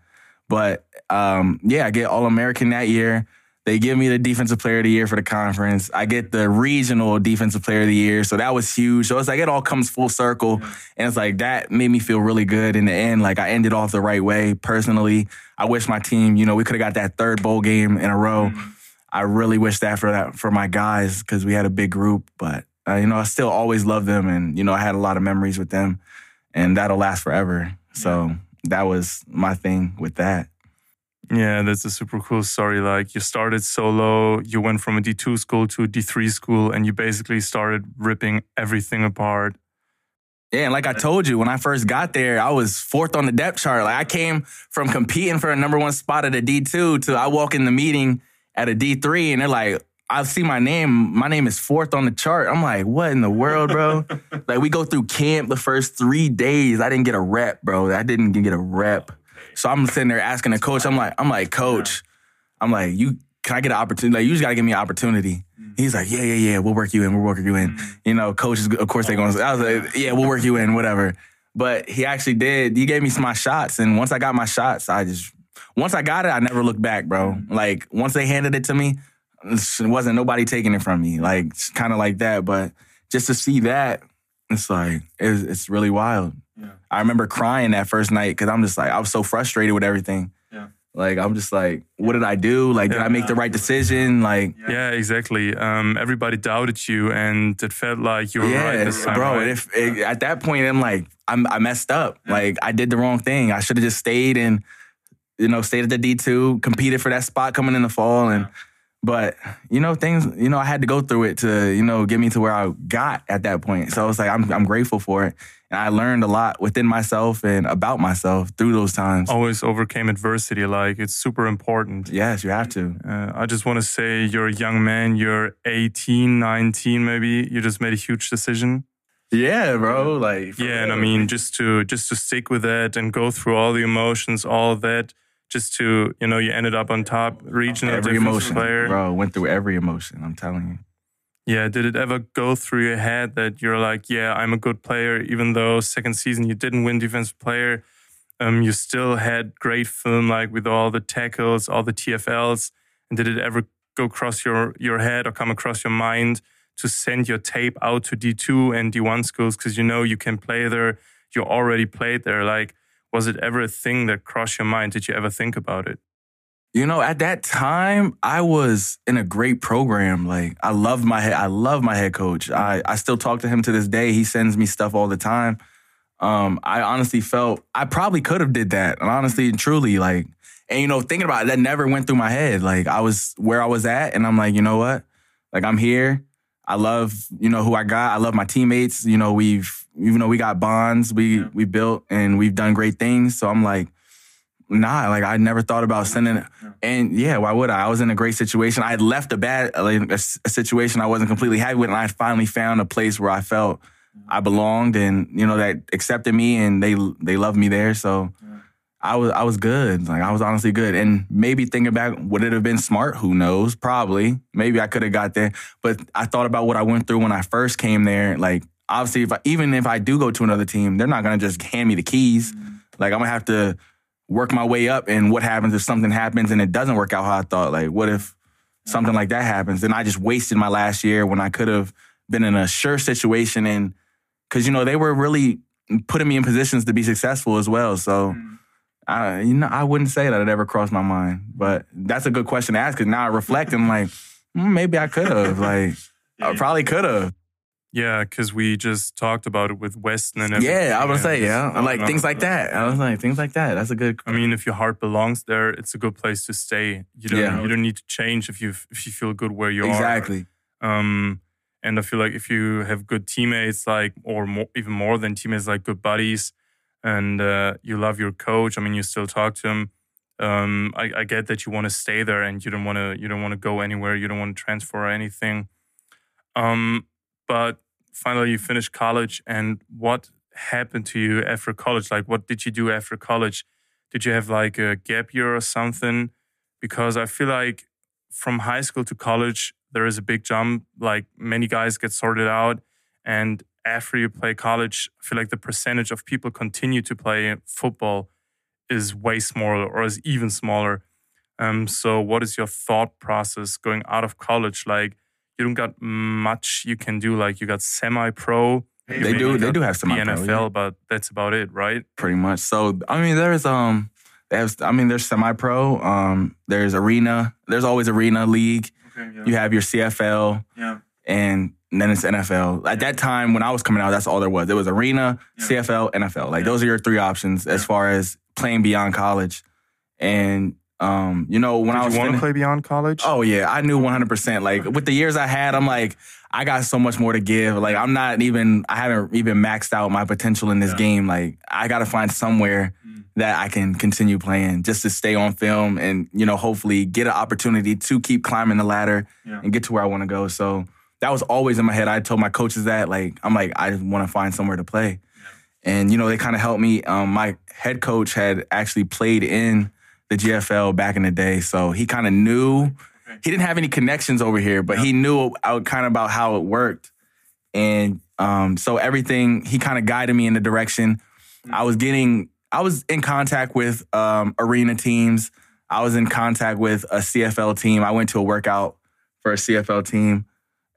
But um, yeah, I get All American that year. They give me the defensive player of the year for the conference. I get the regional defensive player of the year. So that was huge. So it's like it all comes full circle. And it's like that made me feel really good in the end. Like I ended off the right way personally. I wish my team, you know, we could have got that third bowl game in a row. Mm-hmm. I really wish that for that for my guys because we had a big group. But uh, you know, I still always love them, and you know, I had a lot of memories with them, and that'll last forever. So that was my thing with that. Yeah, that's a super cool story. Like you started solo, you went from a D2 school to a D3 school, and you basically started ripping everything apart. Yeah, and like I told you, when I first got there, I was fourth on the depth chart. Like I came from competing for a number one spot at a D2 to I walk in the meeting at a D3 and they're like, I see my name, my name is fourth on the chart. I'm like, what in the world, bro? like we go through camp the first three days. I didn't get a rep, bro. I didn't get a rep. So I'm sitting there asking the coach, I'm like, I'm like, coach, I'm like, you can I get an opportunity? Like, you just gotta give me an opportunity. Mm-hmm. He's like, yeah, yeah, yeah, we'll work you in, we'll work you in. Mm-hmm. You know, coaches, of course, they going. To I was like, yeah, we'll work you in, whatever. But he actually did. He gave me my shots, and once I got my shots, I just once I got it, I never looked back, bro. Mm-hmm. Like once they handed it to me, it wasn't nobody taking it from me. Like kind of like that. But just to see that, it's like it's, it's really wild. Yeah. I remember crying that first night because I'm just like I was so frustrated with everything. Yeah. Like I'm just like, what did I do? Like, yeah, did I make the right decision? Like, yeah, exactly. Um, everybody doubted you, and it felt like you were yeah, right this time, bro. Right? If, it, at that point, I'm like, I'm, I messed up. Like, I did the wrong thing. I should have just stayed and you know, stayed at the D two, competed for that spot coming in the fall, and but you know, things, you know, I had to go through it to you know get me to where I got at that point. So it's like I'm I'm grateful for it, and I learned a lot within myself and about myself through those times. Always overcame adversity, like it's super important. Yes, you have to. Uh, I just want to say, you're a young man. You're 18, 19, maybe. You just made a huge decision. Yeah, bro. Like yeah, and I mean, just to just to stick with that and go through all the emotions, all that just to you know you ended up on top regional every emotion player. bro went through every emotion i'm telling you. Yeah did it ever go through your head that you're like yeah i'm a good player even though second season you didn't win defensive player um, you still had great film like with all the tackles all the tfls and did it ever go across your your head or come across your mind to send your tape out to d2 and d1 schools? Because you know you can play there you already played there like was it ever a thing that crossed your mind? Did you ever think about it? You know, at that time, I was in a great program. Like, I loved my head. I love my head coach. I, I still talk to him to this day. He sends me stuff all the time. Um, I honestly felt I probably could have did that. And honestly and truly, like, and you know, thinking about it, that never went through my head. Like, I was where I was at, and I'm like, you know what? Like, I'm here. I love, you know, who I got. I love my teammates. You know, we've even though we got bonds, we yeah. we built and we've done great things. So I'm like, nah, like I never thought about sending it. Yeah. And yeah, why would I? I was in a great situation. I had left a bad like, a, a, situation I wasn't completely happy with, and I finally found a place where I felt I belonged, and you know that accepted me, and they they loved me there. So. Yeah. I was I was good. Like I was honestly good. And maybe thinking back, would it have been smart? Who knows? Probably. Maybe I could have got there. But I thought about what I went through when I first came there. Like obviously, if I, even if I do go to another team, they're not gonna just hand me the keys. Mm-hmm. Like I'm gonna have to work my way up. And what happens if something happens and it doesn't work out how I thought? Like what if something like that happens? Then I just wasted my last year when I could have been in a sure situation and because you know they were really putting me in positions to be successful as well. So. Mm-hmm. I, you know, I wouldn't say that it ever crossed my mind, but that's a good question to ask. Because now I reflect and like, mm, maybe I could have. Like, I probably could have. Yeah, because we just talked about it with Weston and everything. Yeah, I was say yeah, I like things like that. I was like things like that. That's a good. I mean, if your heart belongs there, it's a good place to stay. You don't. Yeah. You don't need to change if you if you feel good where you exactly. are. Exactly. Um, and I feel like if you have good teammates, like or more, even more than teammates, like good buddies, and uh, you love your coach. I mean, you still talk to him. Um, I, I get that you want to stay there and you don't want to you don't want to go anywhere. You don't want to transfer or anything. Um, but finally you finished college and what happened to you after college like what did you do after college did you have like a gap year or something because i feel like from high school to college there is a big jump like many guys get sorted out and after you play college i feel like the percentage of people continue to play football is way smaller or is even smaller Um, so what is your thought process going out of college? Like you don't got much you can do. Like you got semi-pro. They do. They do have the semi-pro. NFL, yeah. but that's about it, right? pretty much. So I mean, there's um, they have. I mean, there's semi-pro. Um, there's arena. There's always arena league. Okay, yeah. You have your CFL, yeah. and then it's NFL. At that time, when I was coming out, that's all there was. It was arena, Yeah. CFL, NFL. Like Yeah. those are your three options as Yeah. far as playing beyond college. And um, you know, when I was you want to play beyond college? Oh yeah, I knew 100%. Like with the years I had, I'm like, I got so much more to give. Like I'm not even, I haven't even maxed out my potential in this game. Like I got to find somewhere Mm. that I can continue playing just to stay on film and you know hopefully get an opportunity to keep climbing the ladder and get to where I want to go. So that was always in my head. I told my coaches that like I'm like I just want to find somewhere to play. And you know they kind of helped me. Um, my head coach had actually played in the GFL back in the day, so he kind of knew. He didn't have any connections over here, but he knew kind of about how it worked, and um, so everything he kind of guided me in the direction. I was getting, I was in contact with um, arena teams. I was in contact with a CFL team. I went to a workout for a CFL team,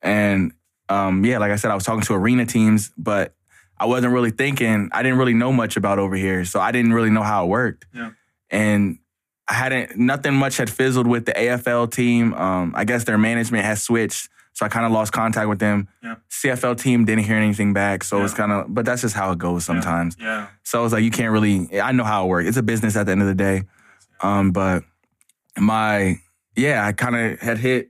and um, yeah, like I said, I was talking to arena teams, but I wasn't really thinking. I didn't really know much about over here, so I didn't really know how it worked. Yeah. And I hadn't. Nothing much had fizzled with the AFL team. Um, I guess their management has switched, so I kind of lost contact with them. Yeah. CFL team didn't hear anything back, so it's kind of. But that's just how it goes sometimes. Yeah. So it's like you can't really. I know how it works. It's a business at the end of the day. Um, but my yeah, I kind of had hit.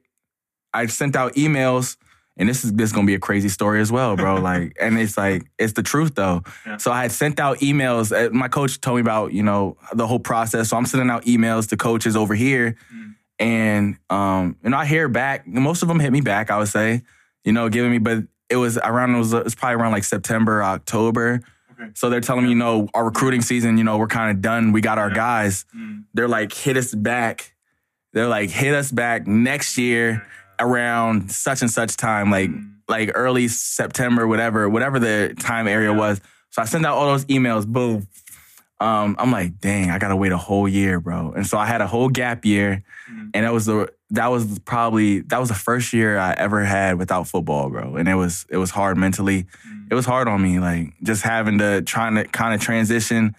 I sent out emails, and this is this is gonna be a crazy story as well, bro. like, and it's like it's the truth though. Yeah. So I had sent out emails. uh, My coach told me about you know the whole process. So I'm sending out emails to coaches over here, Mm. and um, you know I hear back. Most of them hit me back. I would say, you know, giving me, but it was around. It was, it was probably around like September, October. Okay. So they're telling me, you know, our recruiting season, you know, we're kind of done. We got our Yeah. guys. Mm. They're like, hit us back. They're like, hit us back next year around such and such time, like like early September, whatever, whatever the time area Yeah. was. So I sent out all those emails. Boom. Um, I'm like, dang, I gotta wait a whole year, bro. And so I had a whole gap year, Mm. and that was the that was probably that was the first year I ever had without football, bro. And it was it was hard mentally. Mm. It was hard on me, like just having to trying to kind of transition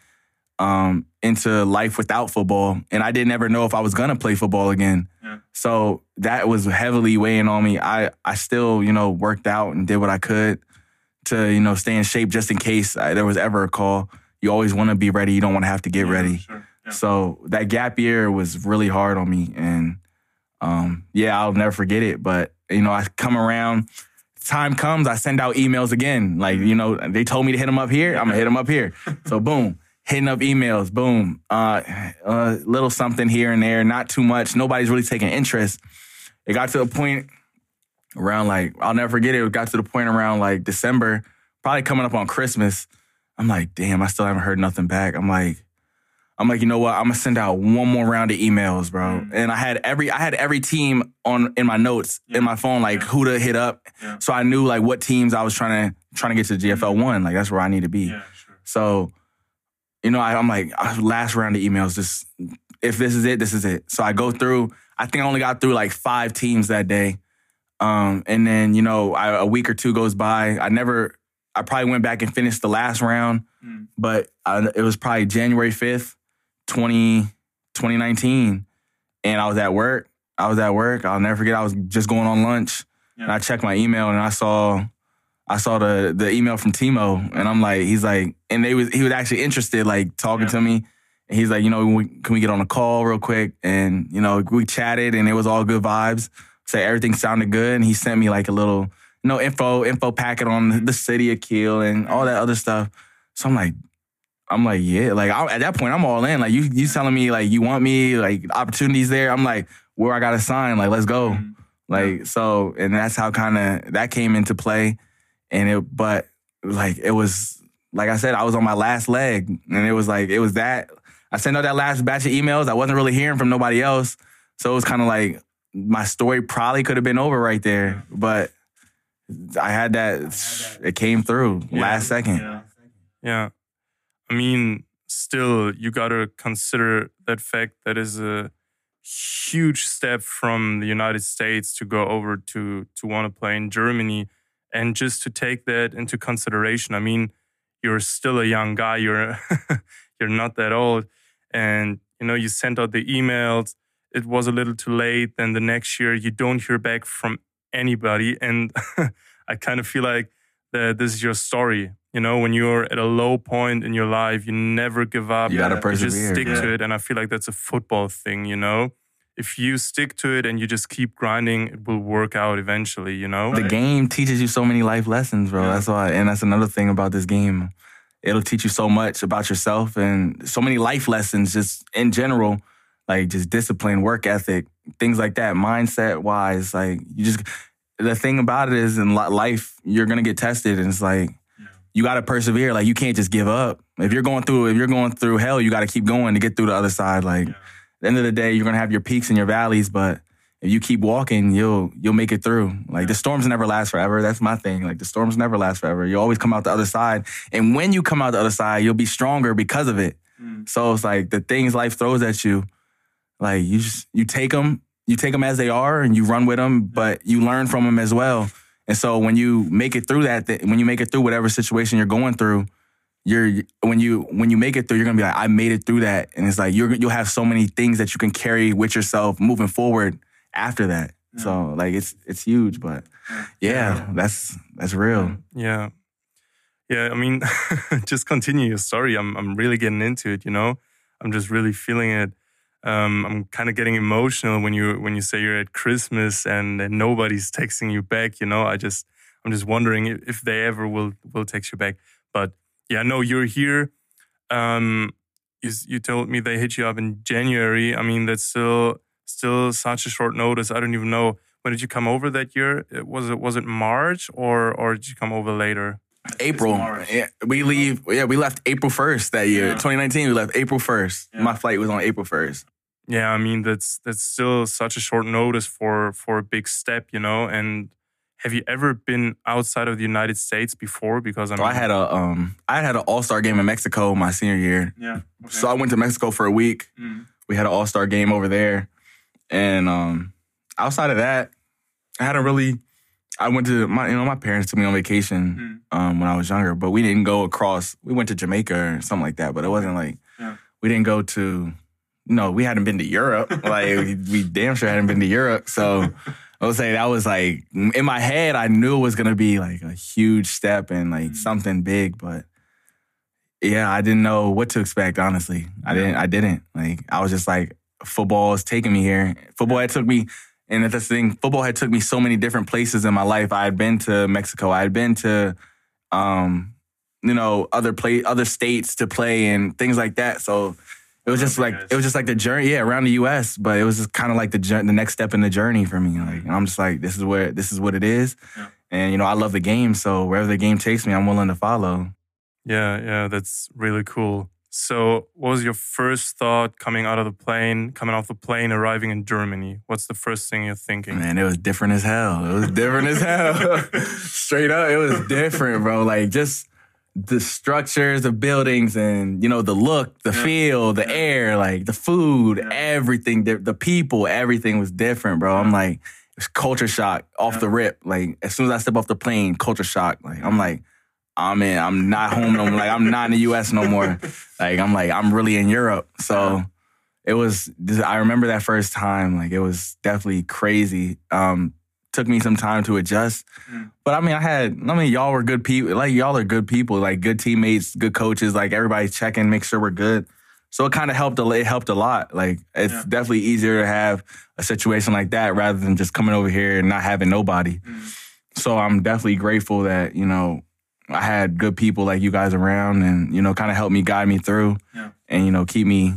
um, into life without football, and I didn't ever know if I was gonna play football again. Yeah. So that was heavily weighing on me. I I still you know worked out and did what I could to you know stay in shape just in case I, there was ever a call. You always want to be ready. You don't want to have to get Yeah, ready. Sure. Yeah. So that gap year was really hard on me, and um, yeah, I'll never forget it. But you know, I come around. Time comes, I send out emails again. Like you know, they told me to hit them up here. I'm gonna hit them up here. So boom, hitting up emails. Boom, uh, uh, little something here and there, not too much. Nobody's really taking interest. It got to a point around like I'll never forget it. It got to the point around like December, probably coming up on Christmas. I'm like, damn, I still haven't heard nothing back. I'm like, I'm like, you know what? I'm gonna send out one more round of emails, bro. Mm. And I had every I had every team on in my notes Yeah. in my phone, like Yeah. who to hit up. Yeah. So I knew like what teams I was trying to trying to get to GFL one. Like that's where I need to be. Yeah. Sure. So, you know, I, I'm like, uh, last round of emails, just if this is it, this is it. So I go through, I think I only got through like five teams that day. Um, and then, you know, I, a week or two goes by. I never, I probably went back and finished the last round, Mm. but I, it was probably January 5th, 20, 2019. And I was at work. I was at work. I'll never forget. I was just going on lunch and I checked my email and I saw I saw the the email from Timo and I'm like, he's like, and they was he was actually interested, like talking Yeah. to me. And he's like, you know, we, can we get on a call real quick? And you know, we chatted and it was all good vibes. So everything sounded good. And he sent me like a little, you know, info info packet on the city of Kiel and all that other stuff. So I'm like, I'm like, yeah, like I, at that point, I'm all in. Like you, you telling me like you want me, like opportunities there. I'm like, where I got to sign, like let's go. Mm. Like so, and that's how kind of that came into play. And it, but like it was, like I said, I was on my last leg, and it was like it was that. I sent out that last batch of emails. I wasn't really hearing from nobody else, so it was kind of like my story probably could have been over right there. But I had that. It came through Yeah. last second. Yeah. Yeah. I mean, still, you got to consider that fact that is a huge step from the United States to go over to to want to play in Germany, and just to take that into consideration. I mean, you're still a young guy. You're you're not that old, and you know you sent out the emails. It was a little too late. Then the next year you don't hear back from anybody, and I kind of feel like that this is your story. You know, when you're at a low point in your life, you never give up. You gotta You just stick yeah. to it. And I feel like that's a football thing, you know? If you stick to it and you just keep grinding, it will work out eventually, you know? The game teaches you so many life lessons, bro. Yeah. That's why, and that's another thing about this game. It'll teach you so much about yourself and so many life lessons, just in general, like just discipline, work ethic, things like that, mindset wise. Like you just, the thing about it is in life, you're gonna get tested, and it's like you gotta persevere. Like you can't just give up. If you're going through, if you're going through hell, you gotta keep going to get through the other side. Like at the end of the day, you're gonna have your peaks and your valleys, but if you keep walking, you'll you'll make it through. Like the storms never last forever. That's my thing. Like the storms never last forever. You always come out the other side, and when you come out the other side, you'll be stronger because of it. Mm. So it's like the things life throws at you, like you just you take them, you take them as they are, and you run with them, but you learn from them as well. And so when you make it through that, th- when you make it through whatever situation you're going through, you're when you when you make it through, you're gonna be like, I made it through that, and it's like you're you'll have so many things that you can carry with yourself moving forward after that. So like it's it's huge, but yeah, that's that's real. Yeah. Yeah, I mean, just continue your story. I'm I'm really getting into it, you know? I'm just really feeling it. Um, I'm kind of getting emotional when you when you say you're at Christmas and, and nobody's texting you back, you know? I just I'm just wondering if, if they ever will will text you back. But yeah, no, you're here. Um, you, you told me they hit you up in January. I mean, that's still still such a short notice. I don't even know when did you come over that year. It- Was it was it March or or did you come over later? April. Yeah, we leave. Yeah, we left April first that year. Yeah. 2019, we left April first. Yeah. My flight was on April first. Yeah, I mean that's that's still such a short notice for for a big step, you know. And have you ever been outside of the United States before? Because I So mean, I had a um, I had an All Star game in Mexico my senior year. Yeah. Okay. So I went to Mexico for a week. Mm. We had an All Star game over there, and um, outside of that, I hadn't really. I went to my, you know, my parents took me on vacation um, when I was younger, but we didn't go across. We went to Jamaica or something like that, but it wasn't like Yeah. we didn't go to. No, we hadn't been to Europe. like we, we damn sure hadn't been to Europe. So I would say that was like in my head. I knew it was gonna be like a huge step and like Mhm. something big, but yeah, I didn't know what to expect. Honestly, I didn't. I didn't. Like I was just like football is taking me here. Football had took me, and that's the thing. Football had took me so many different places in my life. I had been to Mexico. I had been to, um, you know, other play other states to play and things like that. So. It was just like the it was just like the journey, yeah, around the U.S. But it was just kind of like the the next step in the journey for me. Like, I'm just like, this is where this is what it is, Yeah. and you know, I love the game. So wherever the game takes me, I'm willing to follow. yeah, yeah, that's really cool. So, what was your first thought coming out of the plane, coming off the plane, arriving in Germany? What's the first thing you're thinking? Man, it was different as hell. It was different as hell. Straight up, it was different, bro. Like just the structures, of buildings, and you know the look, the Yeah. feel, the Yeah. air, like the food, Yeah. everything, the, the people, everything was different, bro. I'm like, it's culture shock off the rip. Like as soon as I step off the plane, culture shock. Like I'm like. I'm in. I'm not home no more. Like I'm not in the U.S. no more. Like I'm like I'm really in Europe. So it was. I remember that first time. Like it was definitely crazy. Um, took me some time to adjust, Mm. but I mean, I had. I mean, y'all were good people. Like y'all are good people. Like good teammates, good coaches. Like everybody's checking, make sure we're good. So it kind of helped. A, it helped a lot. Like it's Yeah. definitely easier to have a situation like that rather than just coming over here and not having nobody. Mm. So I'm definitely grateful that you know I had good people like you guys around, and you know, kind of help me guide me through, Yeah. and you know, keep me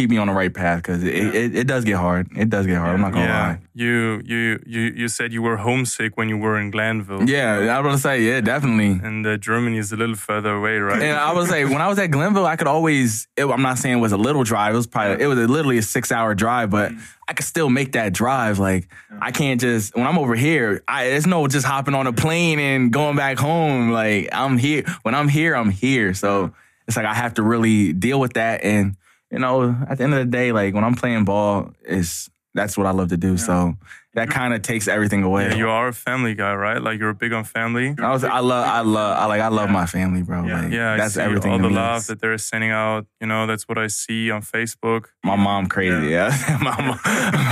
keep me on the right path because it, Yeah. it, it does get hard. It does get hard. I'm not gonna yeah, lie. you you you you said you were homesick when you were in Glenville. Yeah, I was gonna say yeah, definitely. and uh, Germany is a little further away, right? And I was say when I was at Glenville, I could always. It, I'm not saying it was a little drive. It was probably it was literally a six hour drive, but I could still make that drive. Like I can't just when I'm over here. I it's no just hopping on a plane and going back home. Like I'm here when I'm here, I'm here. So it's like I have to really deal with that and you know, at the end of the day, like when I'm playing ball, is that's what I love to do. So that kind of takes everything away. Yeah, you are a family guy, right? Like you're big on family. I was, I love, I love, I like, I love my family, bro. Like, Yeah, that's everything. all the love that they're sending out. You know, that's what I see on Facebook. My mom crazy, yeah. my mom,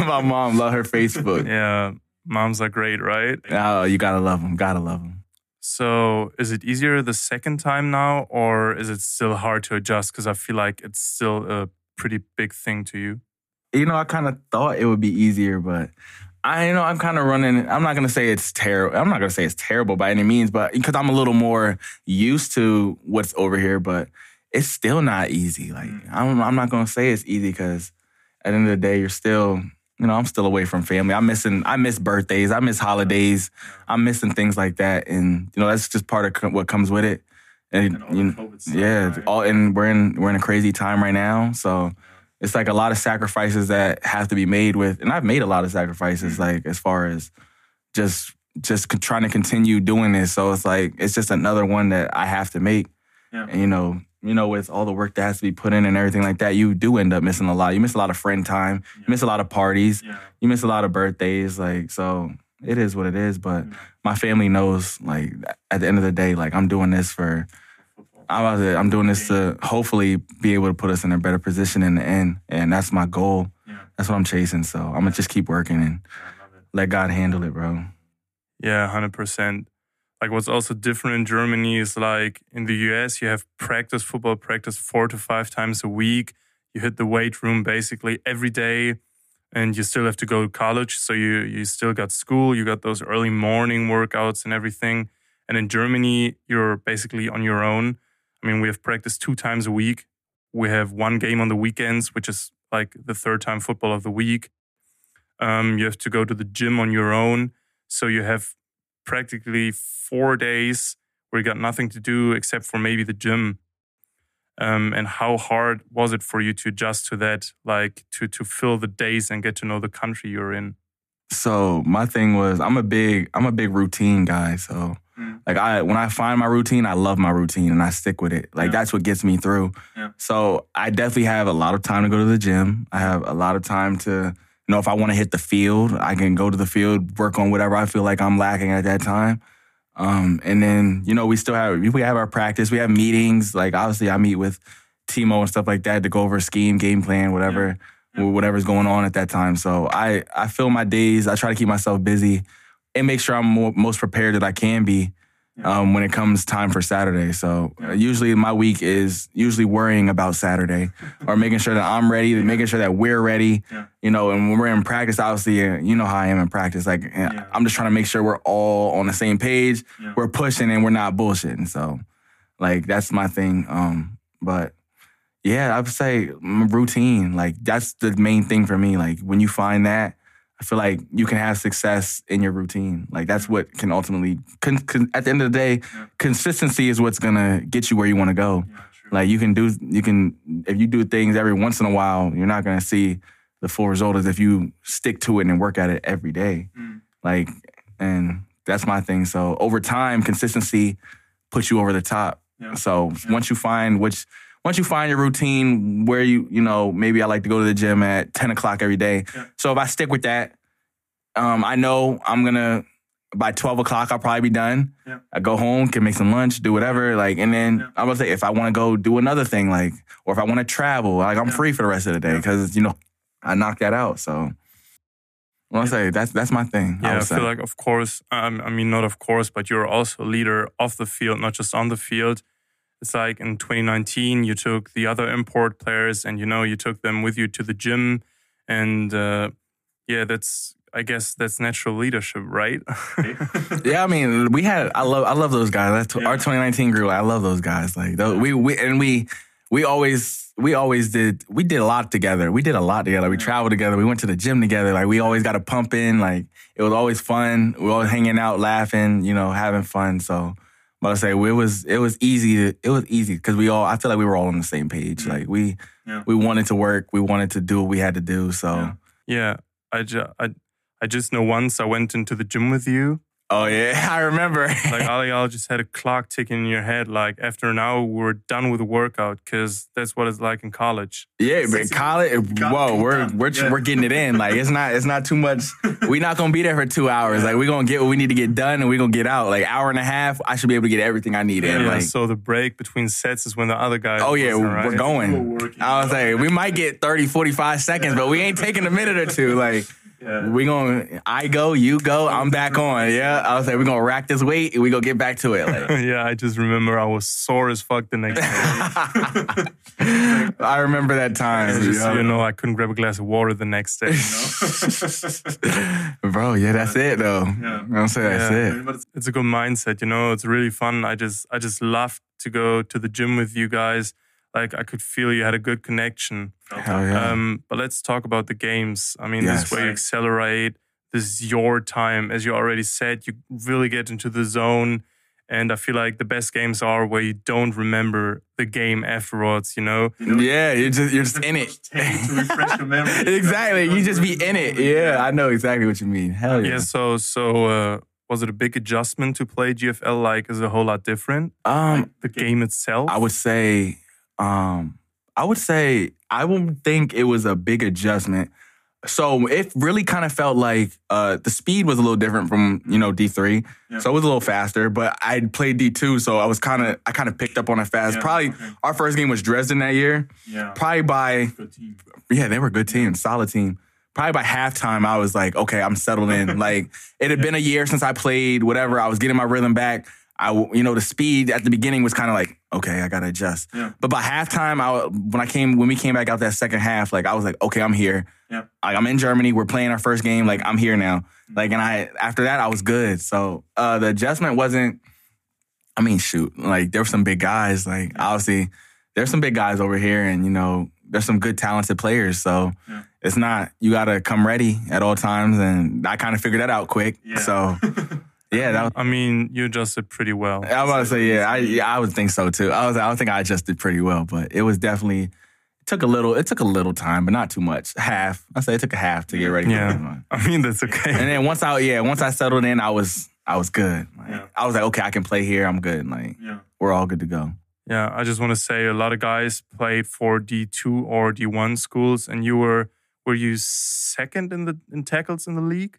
my mom love her Facebook. Yeah, moms are great, right? Oh, you gotta love them. Gotta love them. So, is it easier the second time now, or is it still hard to adjust? Because I feel like it's still a pretty big thing to you. You know, I kind of thought it would be easier, but I, you know, I'm kind of running. I'm not gonna say it's terrible. I'm not gonna say it's terrible by any means, but because I'm a little more used to what's over here, but it's still not easy. Like mm. I'm, I'm not gonna say it's easy because at the end of the day, you're still, you know, I'm still away from family. I'm missing, I miss birthdays, I miss holidays, I'm missing things like that, and you know, that's just part of what comes with it. And, all you know, yeah, right? all and we're in we're in a crazy time right now, so it's like a lot of sacrifices that have to be made with, and I've made a lot of sacrifices, Mm-hmm. like as far as just just trying to continue doing this. So it's like it's just another one that I have to make. Yeah. And you know, you know, with all the work that has to be put in and everything like that, you do end up missing a lot. You miss a lot of friend time. You miss a lot of parties. You miss a lot of birthdays. Like so, it is what it is. But my family knows, like at the end of the day, like I'm doing this for. I'm, to- I'm doing this to hopefully be able to put us in a better position in the end, and that's my goal. That's what I'm chasing. So I'm gonna just keep working and let God handle it, bro. Yeah, hundred percent. Like what's also different in Germany is like in the US, you have practice football practice four to five times a week. You hit the weight room basically every day, and you still have to go to college. So you you still got school. You got those early morning workouts and everything. And in Germany, you're basically on your own. I mean, we have practice two times a week. We have one game on the weekends, which is like the third time football of the week. Um, you have to go to the gym on your own. So you have practically four days where you got nothing to do except for maybe the gym. Um, and how hard was it for you to adjust to that, like to to fill the days and get to know the country you're in? So my thing was I'm a big I'm a big routine guy. So Mm. like I when I find my routine, I love my routine and I stick with it. Like Yeah. that's what gets me through. Yeah. So I definitely have a lot of time to go to the gym. I have a lot of time to you know if I want to hit the field, I can go to the field, work on whatever I feel like I'm lacking at that time. Um, and then you know we still have we have our practice. We have meetings. Like obviously I meet with Timo and stuff like that to go over scheme, game plan, whatever whatever's going on at that time. So I I fill my days. I try to keep myself busy and make sure I'm more, most prepared that I can be um, when it comes time for Saturday. So uh, usually my week is usually worrying about Saturday or making sure that I'm ready, making sure that we're ready. You know, and when we're in practice, obviously, uh, you know how I am in practice. Like uh, I'm just trying to make sure we're all on the same page. We're pushing and we're not bullshitting. So like that's my thing. Um, but yeah, I would say routine. Like that's the main thing for me. Like when you find that, I feel like you can have success in your routine. Like that's what can ultimately, con- con- at the end of the day, consistency is what's gonna get you where you want to go. Like you can do, you can if you do things every once in a while, you're not gonna see the full result as if you stick to it and work at it every day. Mm. Like, and that's my thing. So over time, consistency puts you over the top. So once you find which once you find your routine where you you know maybe I like to go to the gym at ten o'clock every day. So if I stick with that, um, I know I'm gonna by twelve o'clock I'll probably be done. Yeah. I go home, can make some lunch, do whatever, like, and then I'm gonna say if I want to go do another thing, like, or if I want to travel, like I'm free for the rest of the day because you know I knocked that out. So. I want to say that's that's my thing. Yeah, I, would say. feel like, of course, um, I mean, not of course, but you're also a leader off the field, not just on the field. It's like in 2019, you took the other import players and, you know, you took them with you to the gym. And uh, yeah, that's, I guess, that's natural leadership, right? Yeah, I mean, we had. I love. I love those guys. That's our 2019 group. I love those guys. Like those, we we and we we always we always did. We did a lot together. We did a lot together. We traveled together. We went to the gym together. Like we always got a pump in. Like it was always fun. We were always hanging out, laughing. You know, having fun. So. But I say it was it was easy to it was easy because we all I feel like we were all on the same page like we Yeah. we wanted to work we wanted to do what we had to do so Yeah. yeah, I, ju- I, I just know once I went into the gym with you Oh yeah, I remember. Like all y'all just had a clock ticking in your head. Like after an hour, we are done with the workout because that's what it's like in college. yeah, but college. Whoa, we're we're Yeah. we're getting it in. Like it's not it's not too much. We're not gonna be there for two hours. Like we're gonna get what we need to get done, and we're gonna get out. Like hour and a half, I should be able to get everything I need in. Yeah, Like so the break between sets is when the other guy. Oh yeah, wasn't, right? we're going. We're. I was like, we might get 30, 45 seconds, but we ain't taking a minute or two. Like, Yeah. we gonna, I go, you go, I'm back on. Yeah, I was like, we're gonna rack this weight and we gonna get back to it. Like, yeah, I just remember I was sore as fuck the next day. I remember that time. just yeah. you know, I couldn't grab a glass of water the next day. Bro, yeah, that's it though. Yeah. You know I'm saying? That's Yeah. it. But it's it's a good mindset, you know. It's really fun. I just I just love to go to the gym with you guys. Like I could feel you had a good connection. Hell yeah. Um, but let's talk about the games. I mean, this Yes. is where you accelerate. This is your time, as you already said. You really get into the zone, and I feel like the best games are where you don't remember the game afterwards. You know, you know, yeah, you're just you're just in it. To refresh your memory. exactly. You just be in it. Yeah, I know exactly what you mean. Hell yeah. yeah. So so uh, was it a big adjustment to play GFL? Like, is it a whole lot different? Um, The game itself. I would say, um, I would say I would think it was a big adjustment. So it really kind of felt like uh, the speed was a little different from you know D three, Yeah. so it was a little faster. But I played D two, so I was kind of I kind of picked up on it fast. Yeah, Probably okay. our first game was Dresden that year. Yeah. Probably by yeah, they were a good team, solid team. Probably by halftime, I was like, okay, I'm settled in. like it had been a year since I played, whatever. I was getting my rhythm back. I, you know, the speed at the beginning was kind of like, okay, I gotta adjust. Yeah. But by halftime, I when I came when we came back out that second half, like I was like, okay, I'm here. Yeah. Like I'm in Germany. We're playing our first game. Like I'm here now. Like and I after that, I was good. So uh, the adjustment wasn't. I mean, shoot, like there were some big guys. Like obviously, there's some big guys over here, and you know, there's some good talented players. So Yeah. it's not you got to come ready at all times, and I kind of figured that out quick. Yeah. So yeah, that was. I mean, you adjusted pretty well. I was about to say, yeah, I yeah, I would think so too. I was, I would think I adjusted pretty well, but it was definitely it took a little, it took a little time, but not too much. Half, I say it took a half to get ready. For Yeah. this. I mean, that's okay. and then once I, yeah, once I settled in, I was, I was good. Like, Yeah. I was like, okay, I can play here. I'm good. Like Yeah. we're all good to go. Yeah, I just want to say a lot of guys played for D2 or D1 schools, and you were were you second in the in tackles in the league?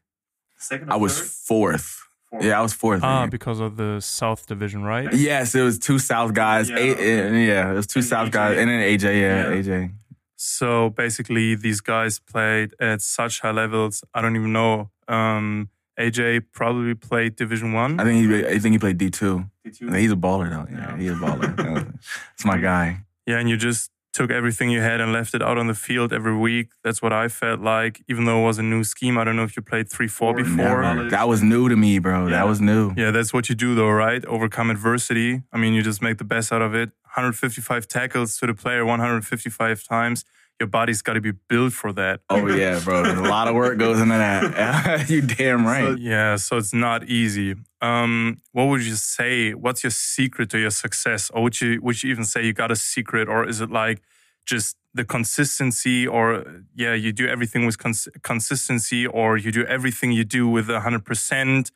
Second or I was third? fourth. Fourth. Yeah, I was fourth. Ah, because of the South Division, right? Yes, it was two South guys. Yeah, Eight, okay. yeah, it was two And South AJ. guys, and then AJ. Yeah, Yeah. AJ. So basically, these guys played at such high levels. I don't even know. Um, AJ probably played Division One. I think he. I think he played D two. Did you? He's a baller though. Yeah, Yeah. he's a baller. That's my guy. Yeah, and you just took everything you had and left it out on the field every week. That's what I felt like. Even though it was a new scheme, I don't know if you played three four before. never. Never. That was new to me, bro. Yeah. That was new. Yeah, that's what you do though, right? Overcome adversity. I mean, you just make the best out of it. 155 tackles to the player 155 times. Your body's got to be built for that. Oh yeah, bro. a lot of work goes into that. you damn right. Yeah, so it's not easy. Um, what would you say? What's your secret to your success? Or would you would you even say you got a secret, or is it like just the consistency, or yeah, you do everything with cons- consistency, or you do everything you do with hundred percent?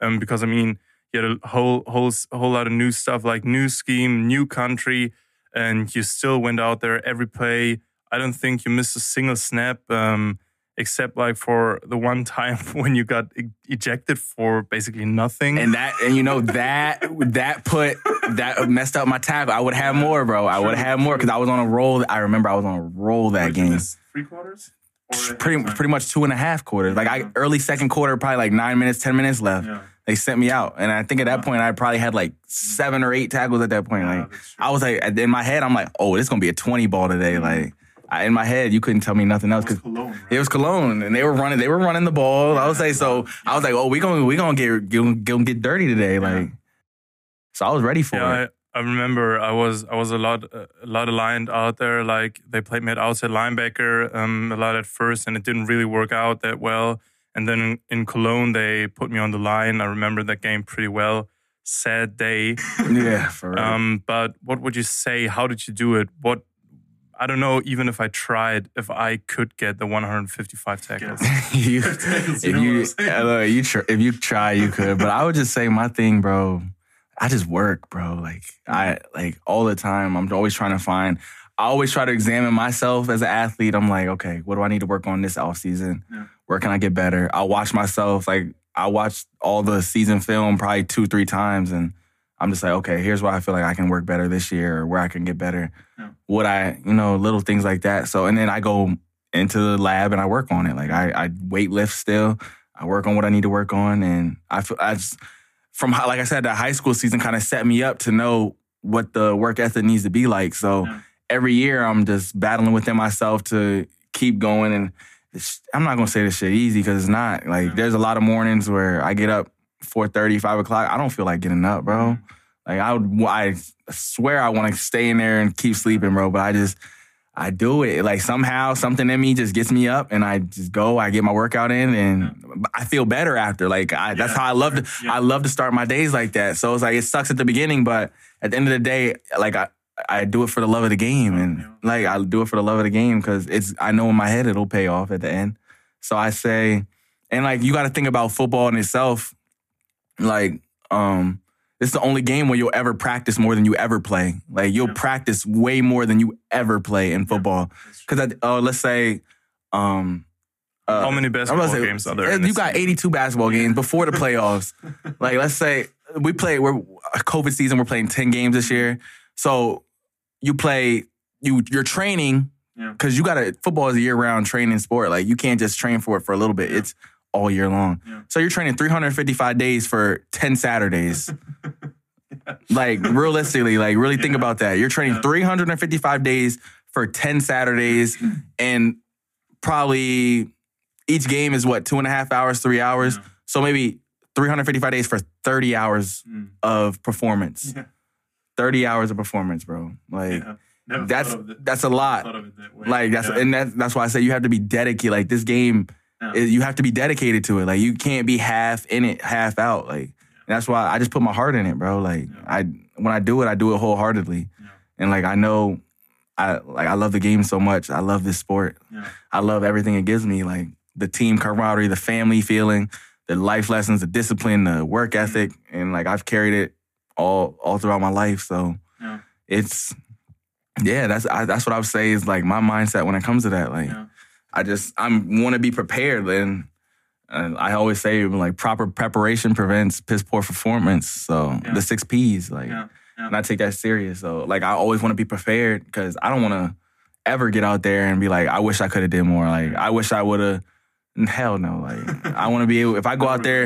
Um, because I mean, you had a whole whole whole lot of new stuff like new scheme, new country, and you still went out there every play. I don't think you missed a single snap. Um, except like for the one time when you got e- ejected for basically nothing. and that, and you know that that put that messed up my tackle. I would have more, bro. I would have more because I was on a roll. I remember I was on a roll that Did game. Three quarters? Pretty pretty much two and a half quarters. Like I early second quarter, probably like nine minutes, ten minutes left. Yeah. They sent me out, and I think at that point I probably had like seven or eight tackles at that point. Like that's true. I was like in my head, I'm like, oh, this gonna be a twenty ball today. Like I, in my head, you couldn't tell me nothing else because right? it was Cologne, and they were running. They were running the ball. I was like, so I was like, oh, we gonna we gonna get gonna, gonna get dirty today. Like, so I was ready for yeah, it. I, I remember I was I was a lot a lot aligned out there. Like they played me at outside linebacker um, a lot at first, and it didn't really work out that well. And then in, in Cologne, they put me on the line. I remember that game pretty well. Sad day. Yeah, for real. Um, but what would you say? How did you do it? What I don't know even if I tried if I could get the 155 tackles. you, if you know you, what I'm saying? uh, look, you tr- if you try, you could. But I would just say my thing, bro. I just work, bro. Like I like all the time. I'm always trying to find. I always try to examine myself as an athlete. I'm like, okay, what do I need to work on this off season? Yeah. Where can I get better? I watch myself. Like I watched all the season film probably two, three times, and I'm just like, okay, here's why I feel like I can work better this year, or where I can get better. Yeah. What I, you know, little things like that. So, and then I go into the lab and I work on it. Like I, I weight lift still. I work on what I need to work on, and I feel I just from like I said, the high school season kind of set me up to know what the work ethic needs to be like. So Yeah. every year I'm just battling within myself to keep going. And it's, I'm not gonna say this shit easy because it's not. Like Yeah. there's a lot of mornings where I get up 4:30, 5 o'clock. I don't feel like getting up, bro. Mm-hmm. Like I would, I swear I want to stay in there and keep sleeping, bro. But I just, I do it. Like somehow something in me just gets me up, and I just go. I get my workout in, and I feel better after. Like I, that's how I love to. yeah. I love to start my days like that. So it's like it sucks at the beginning, but at the end of the day, like I. I do it for the love of the game, and like I do it for the love of the game because it's. I know in my head it'll pay off at the end. So I say, and like you got to think about football in itself. Like, um, it's the only game where you'll ever practice more than you ever play. Like you'll Yeah. practice way more than you ever play in football. That's true. Because uh, let's say, um, uh, How many basketball say, games are there? uh, You got season? 82 basketball games before the playoffs. like let's say we play. We're COVID season. We're playing 10 games this year. So you play. You you're training Yeah. because you got to. Football is a year round training sport. Like you can't just train for it for a little bit. Yeah. It's all year long. Yeah. So you're training 355 days for 10 Saturdays. like realistically, like really think about that. You're training Yeah. 355 days for 10 Saturdays, and probably each game is what two and a half hours, three hours. Yeah. So maybe 355 days for 30 hours Mm. of performance. Yeah. 30 hours of performance, bro. Like Yeah. That's thought of it- that's a lot. thought of it that. Like that's Yeah. and that's that's why I say you have to be dedicated. Like this game, Yeah. it- you have to be dedicated to it. Like you can't be half in it, half out. Like that's why I just put my heart in it, bro. Like. I when I do it, I do it wholeheartedly. And like I know, I like I love the game so much. I love this sport. I love everything it gives me. Like the team camaraderie, the family feeling, the life lessons, the discipline, the work ethic, and like I've carried it all all throughout my life. So Yeah. it's yeah, that's I, that's what I would say is like my mindset when it comes to that. Like Yeah. I just I'm want to be prepared, and, and I always say like proper preparation prevents piss poor performance. So Yeah. the six P's, like, Yeah. Yeah. and I take that serious. So like I always want to be prepared because I don't want to ever get out there and be like, I wish I could have did more. Like I wish I would have. Hell no. Like I want to be able. If I go out there,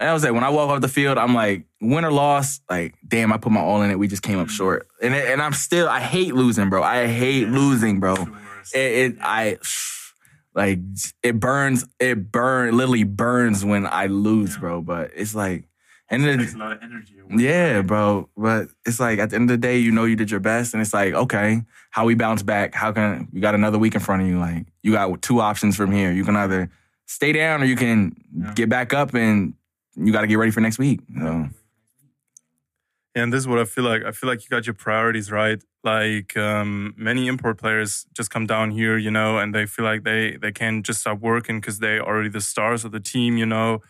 and I was like, when I walk off the field, I'm like, win or loss, like, damn, I put my all in it. We just came up short, and it, and I'm still, I hate losing, bro. I hate losing, bro. It, it I like it burns. It burn literally burns when I lose, Yeah. bro. But it's like, and It takes a lot of energy. yeah, bro. But it's like at the end of the day, you know you did your best, and it's like, okay, how we bounce back? How can you got another week in front of you? Like you got two options from here. You can either stay down or you can Yeah. get back up, and you got to get ready for next week. So. And this is what I feel like. I feel like you got your priorities right. Like um, many import players just come down here, you know, and they feel like they they can just start working because they already the stars of the team, you know.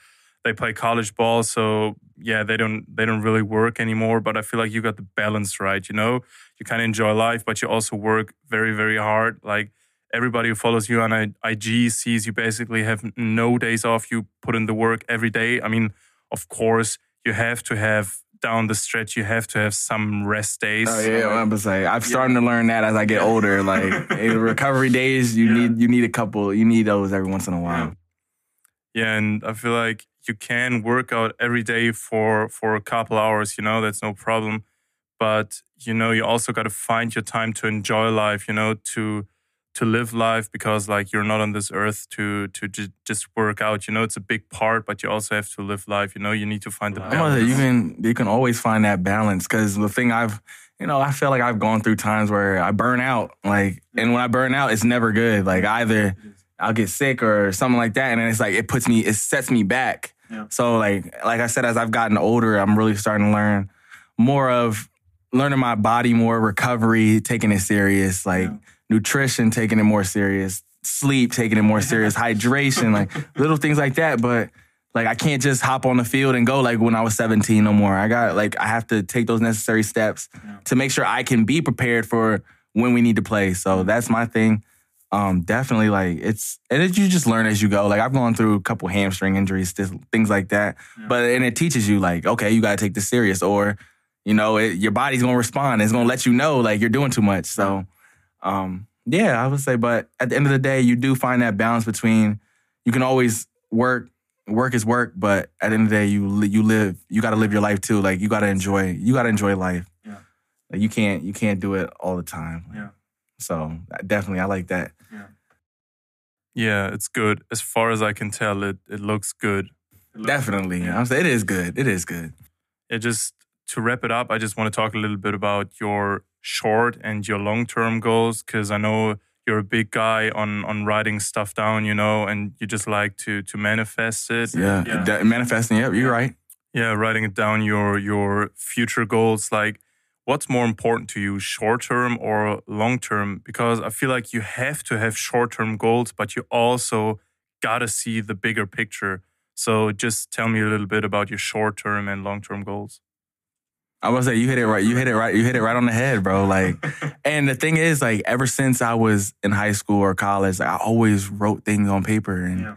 They play college ball, so yeah, they don't they don't really work anymore. But I feel like you got the balance right, you know. You kind of enjoy life, but you also work very very hard. Like everybody who follows you on IG sees you basically have no days off. You put in the work every day. I mean, of course, you have to have down the stretch. You have to have some rest days. Oh yeah, I'm gonna say I'm starting to learn that as I get older. Like recovery days, you Yeah. need you need a couple. You need those every once in a while. Yeah, and I feel like you can work out every day for for a couple hours. You know, that's no problem. But you know, you also got to find your time to enjoy life. You know, to to live life because like you're not on this earth to to ju- just work out. You know, it's a big part, but you also have to live life. You know, you need to find the I'm balance. you can you can always find that balance because the thing I've you know I feel like I've gone through times where I burn out like and when I burn out it's never good like either I'll get sick or something like that and then it's like it puts me it sets me back Yeah. so like like I said as I've gotten older I'm really starting to learn more of learning my body more, recovery, taking it serious, like Yeah. nutrition, taking it more serious, sleep, taking it more serious, hydration, like little things like that. But like I can't just hop on the field and go like when I was 17 no more. I got like I have to take those necessary steps to make sure I can be prepared for when we need to play. So that's my thing. Um, definitely like it's and it, you just learn as you go. Like I've gone through a couple hamstring injuries, th- things like that. But and it teaches you like, okay, you got to take this serious, or you know, it, your body's gonna respond. It's gonna let you know like you're doing too much. So, um, yeah, I would say. But at the end of the day, you do find that balance between you can always work. Work is work, but at the end of the day, you you live. You got to live your life too. Like you got to enjoy. You got to enjoy life. Yeah. Like you can't you can't do it all the time. Yeah. So definitely, I like that. Yeah, Yeah, it's good. As far as I can tell, it it looks good. It looks- Definitely, I'm saying it is good. It is good. It just to wrap it up, I just want to talk a little bit about your short and your long term goals because I know you're a big guy on on writing stuff down, you know, and you just like to to manifest it. Yeah, Yeah. That- manifesting. Yeah, you're right. Yeah, writing it down your your future goals. Like, what's more important to you, short term or long term? Because I feel like you have to have short term goals, but you also gotta see the bigger picture. So just tell me a little bit about your short term and long term goals. I was say you hit it right. You hit it right. You hit it right on the head, bro. Like, and the thing is, like, ever since I was in high school or college, I always wrote things on paper, and Yeah.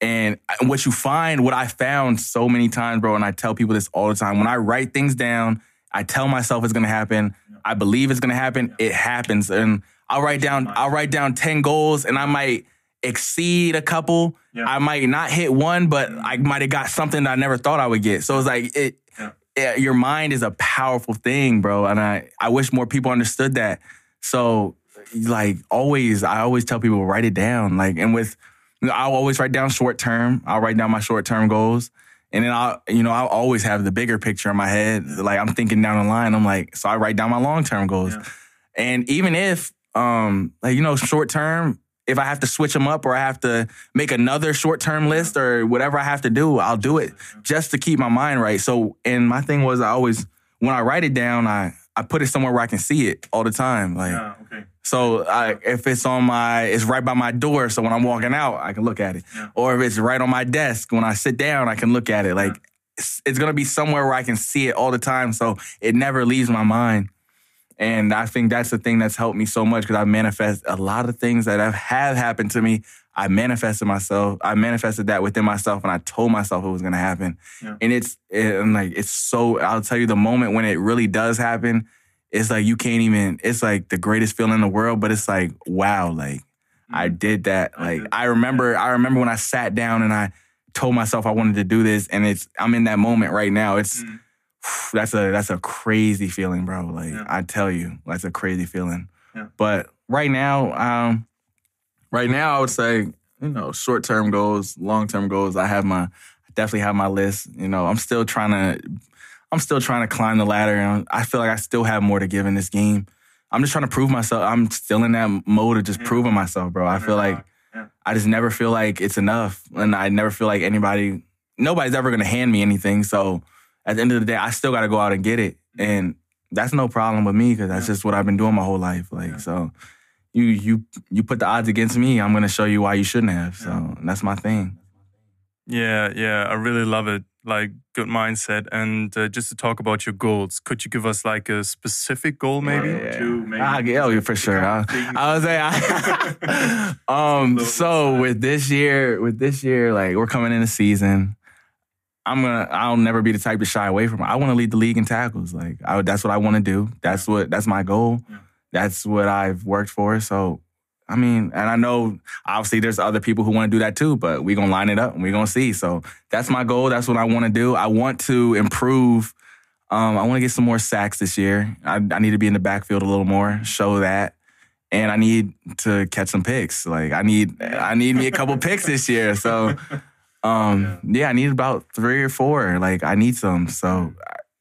and what you find, what I found so many times, bro, and I tell people this all the time. When I write things down, I tell myself it's gonna happen. I believe it's gonna happen. It happens, and I'll write down. I'll write down ten goals, and I might exceed a couple. Yeah. I might not hit one, but I might have got something that I never thought I would get. So it's like it. Yeah. your mind is a powerful thing, bro, and I I wish more people understood that. So like always, I always tell people write it down. Like, and with I'll always write down short term. I'll write down my short term goals. And then I'll, you know, I'll always have the bigger picture in my head. Like I'm thinking down the line. I'm like, so I write down my long term goals. Yeah. And even if, um, like you know, short term, if I have to switch them up or I have to make another short term list or whatever I have to do, I'll do it just to keep my mind right. So, and my thing was, I always when I write it down, I I put it somewhere where I can see it all the time. Like, Yeah, okay. so I, if it's on my, it's right by my door. So when I'm walking out, I can look at it. Yeah. Or if it's right on my desk, when I sit down, I can look at it. Like it's, it's gonna be somewhere where I can see it all the time. So it never leaves my mind. And I think that's the thing that's helped me so much because I manifest a lot of things that have, have happened to me. I manifested myself. I manifested that within myself, and I told myself it was gonna happen. Yeah. And it's it, and like it's so. I'll tell you the moment when it really does happen. It's like you can't even. It's like the greatest feeling in the world. But it's like wow, like I did that. I Like did. I remember. I remember when I sat down and I told myself I wanted to do this, and it's. I'm in that moment right now. It's. Mm. That's a that's a crazy feeling, bro. Like Yeah. I tell you, that's a crazy feeling. Yeah. But right now, um, right now I would say, you know, short term goals, long term goals. I have my, definitely have my list. You know, I'm still trying to, I'm still trying to climb the ladder, and I feel like I still have more to give in this game. I'm just trying to prove myself. I'm still in that mode of just Yeah. proving myself, bro. I feel like. I just never feel like it's enough, and I never feel like anybody, nobody's ever gonna hand me anything. So at the end of the day, I still got to go out and get it, and that's no problem with me because that's Yeah. just what I've been doing my whole life. Like Yeah. so, you you you put the odds against me, I'm gonna show you why you shouldn't have. So that's my thing. Yeah, yeah, I really love it. Like good mindset. And uh, just to talk about your goals, could you give us like a specific goal, maybe? Yeah. two, maybe. I'll yeah, oh, for sure. I, I was say, I, um, so with this year, with this year, like we're coming in the season. I'm gonna. I'll never be the type to shy away from. it. I want to lead the league in tackles. Like I, that's what I want to do. That's what. That's my goal. Yeah. That's what I've worked for. So, I mean, and I know obviously there's other people who want to do that too. But we gonna line it up and we gonna see. So that's my goal. That's what I want to do. I want to improve. Um, I want to get some more sacks this year. I, I need to be in the backfield a little more. Show that. And I need to catch some picks. Like I need, I need me a couple picks this year. So, um, yeah, I need about three or four. Like I need some. So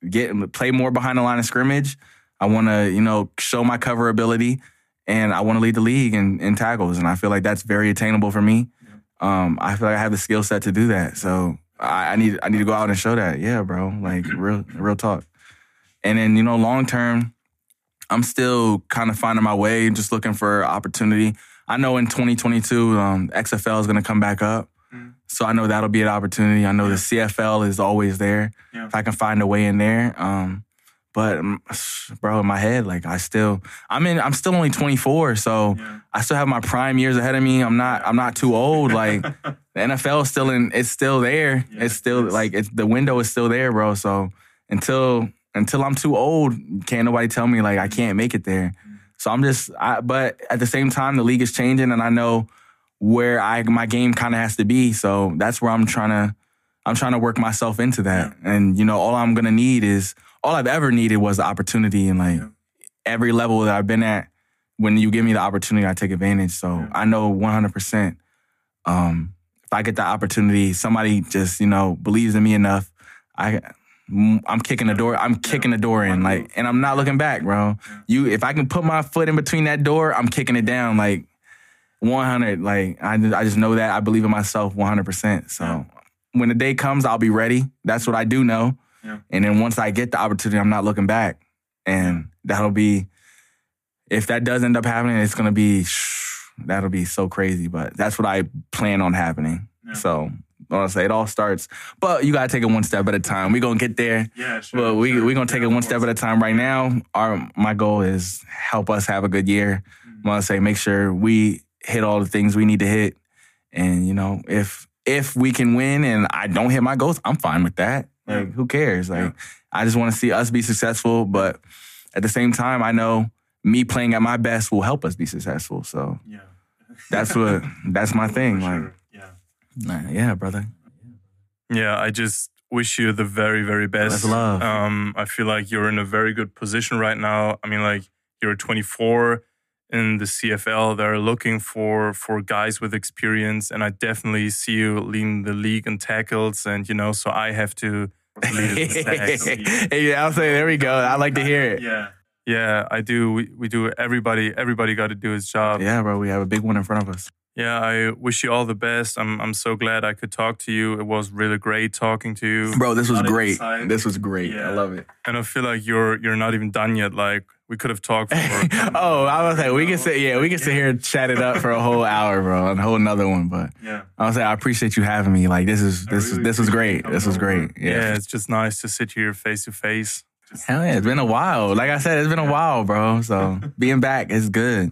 get play more behind the line of scrimmage. I want to, you know, show my cover ability, and I want to lead the league in, in tackles. And I feel like that's very attainable for me. Um, I feel like I have the skill set to do that. So I, I need I need to go out and show that. Yeah, bro. Like real real talk. And then, you know, long term, I'm still kind of finding my way, just looking for opportunity. I know in 2022, um, XFL is going to come back up. Mm. So I know that'll be an opportunity. I know Yeah. the CFL is always there. Yeah. If I can find a way in there. Um, but um, bro, in my head, like I still, I'm in, I'm still only 24. So Yeah. I still have my prime years ahead of me. I'm not, I'm not too old. Like the NFL is still in, it's still there. It's still yes. like it's the window is still there, bro. So until until I'm too old, can't nobody tell me like I can't make it there. So I'm just, I, but at the same time, the league is changing, and I know where I my game kind of has to be. So that's where I'm trying to, I'm trying to work myself into that. And you know, all I'm gonna need is all I've ever needed was the opportunity, and like Yeah. every level that I've been at, when you give me the opportunity, I take advantage. So Yeah. I know 100. percent um, if I get the opportunity, somebody just you know believes in me enough, I. I'm kicking the door. I'm kicking the door in, like, and I'm not looking back, bro. You, if I can put my foot in between that door, I'm kicking it down, like 100. Like, I, just- I just know that I believe in myself 100. percent So, Yeah. when the day comes, I'll be ready. That's what I do know. Yeah. And then once I get the opportunity, I'm not looking back, and that'll be. If that does end up happening, it's gonna be. That'll be so crazy, but that's what I plan on happening. Yeah. So, I want to say it all starts, but you gotta take it one step at a time. We gonna get there. Yeah, sure. Well, we sure. we gonna take Yeah, it one step at a time. Right now, our my goal is help us have a good year. Mm. I want to say make sure we hit all the things we need to hit, and you know if if we can win and I don't hit my goals, I'm fine with that. Like Yeah. who cares? Like Yeah. I just want to see us be successful, but at the same time, I know me playing at my best will help us be successful. So Yeah. that's what that's my thing. For Like sure. Yeah. yeah, brother. Yeah, I just wish you the very, very best. That's love. Um, I feel like you're in a very good position right now. I mean, like you're 24 in the CFL. They're looking for for guys with experience, and I definitely see you leading the league in tackles. And you know, so I have to lead in sacks. yeah, I'll say there we go. I like to hear it. Yeah. Yeah, I do. We, we do. Everybody, everybody got to do his job. Yeah, bro, we have a big one in front of us. Yeah, I wish you all the best. I'm I'm so glad I could talk to you. It was really great talking to you. Bro, this was great. insight. This was great. I love it. And I feel like you're you're not even done yet. Like we could have talked for oh, I was like, we can sit, yeah, we can sit here and chat it up for a whole hour, bro, and a whole another one. But Yeah. I was like, I appreciate you having me. Like, this is this is really this was great. This was great. yeah. Yeah. it's just nice to sit here face to face. Hell yeah, it's been a while. Like I said, it's been a while, bro. So being back is good.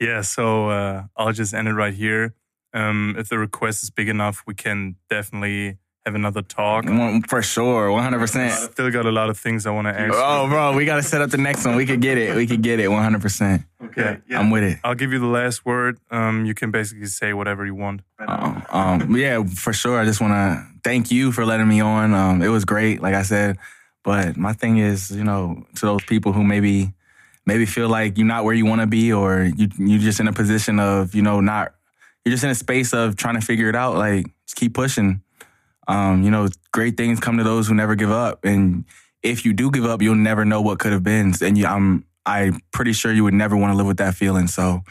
Yeah, so uh, I'll just end it right here. Um, if the request is big enough, we can definitely have another talk. For sure, 100%. still got a lot of things I want to ask. you. Oh, bro, we gotta set up the next one. We could get it. We could get it. One hundred percent. Okay. Yeah. I'm with it. I'll give you the last word. Um, you can basically say whatever you want. Um, um, yeah, for sure. I just want to thank you for letting me on. Um, it was great, like I said. But my thing is, you know, to those people who maybe maybe feel like you're not where you want to be, or you you're just in a position of, you know, not you're just in a space of trying to figure it out. Like, just keep pushing. Um, you know, great things come to those who never give up, and if you do give up, you'll never know what could have been. And you, I'm I'm pretty sure you would never want to live with that feeling. So,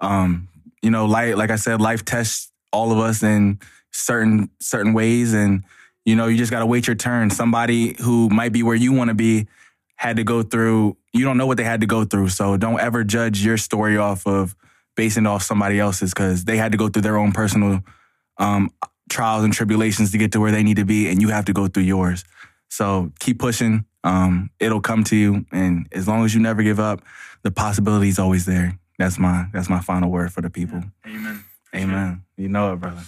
um, you know, like like I said, life tests all of us in certain certain ways, and you know, you just gotta wait your turn. Somebody who might be where you want to be had to go through. You don't know what they had to go through, so don't ever judge your story off of basing it off somebody else's because they had to go through their own personal um, trials and tribulations to get to where they need to be, and you have to go through yours. So keep pushing. Um, it'll come to you, and as long as you never give up, the possibility is always there. That's my that's my final word for the people. Amen. Sure. Amen. You know it, brother.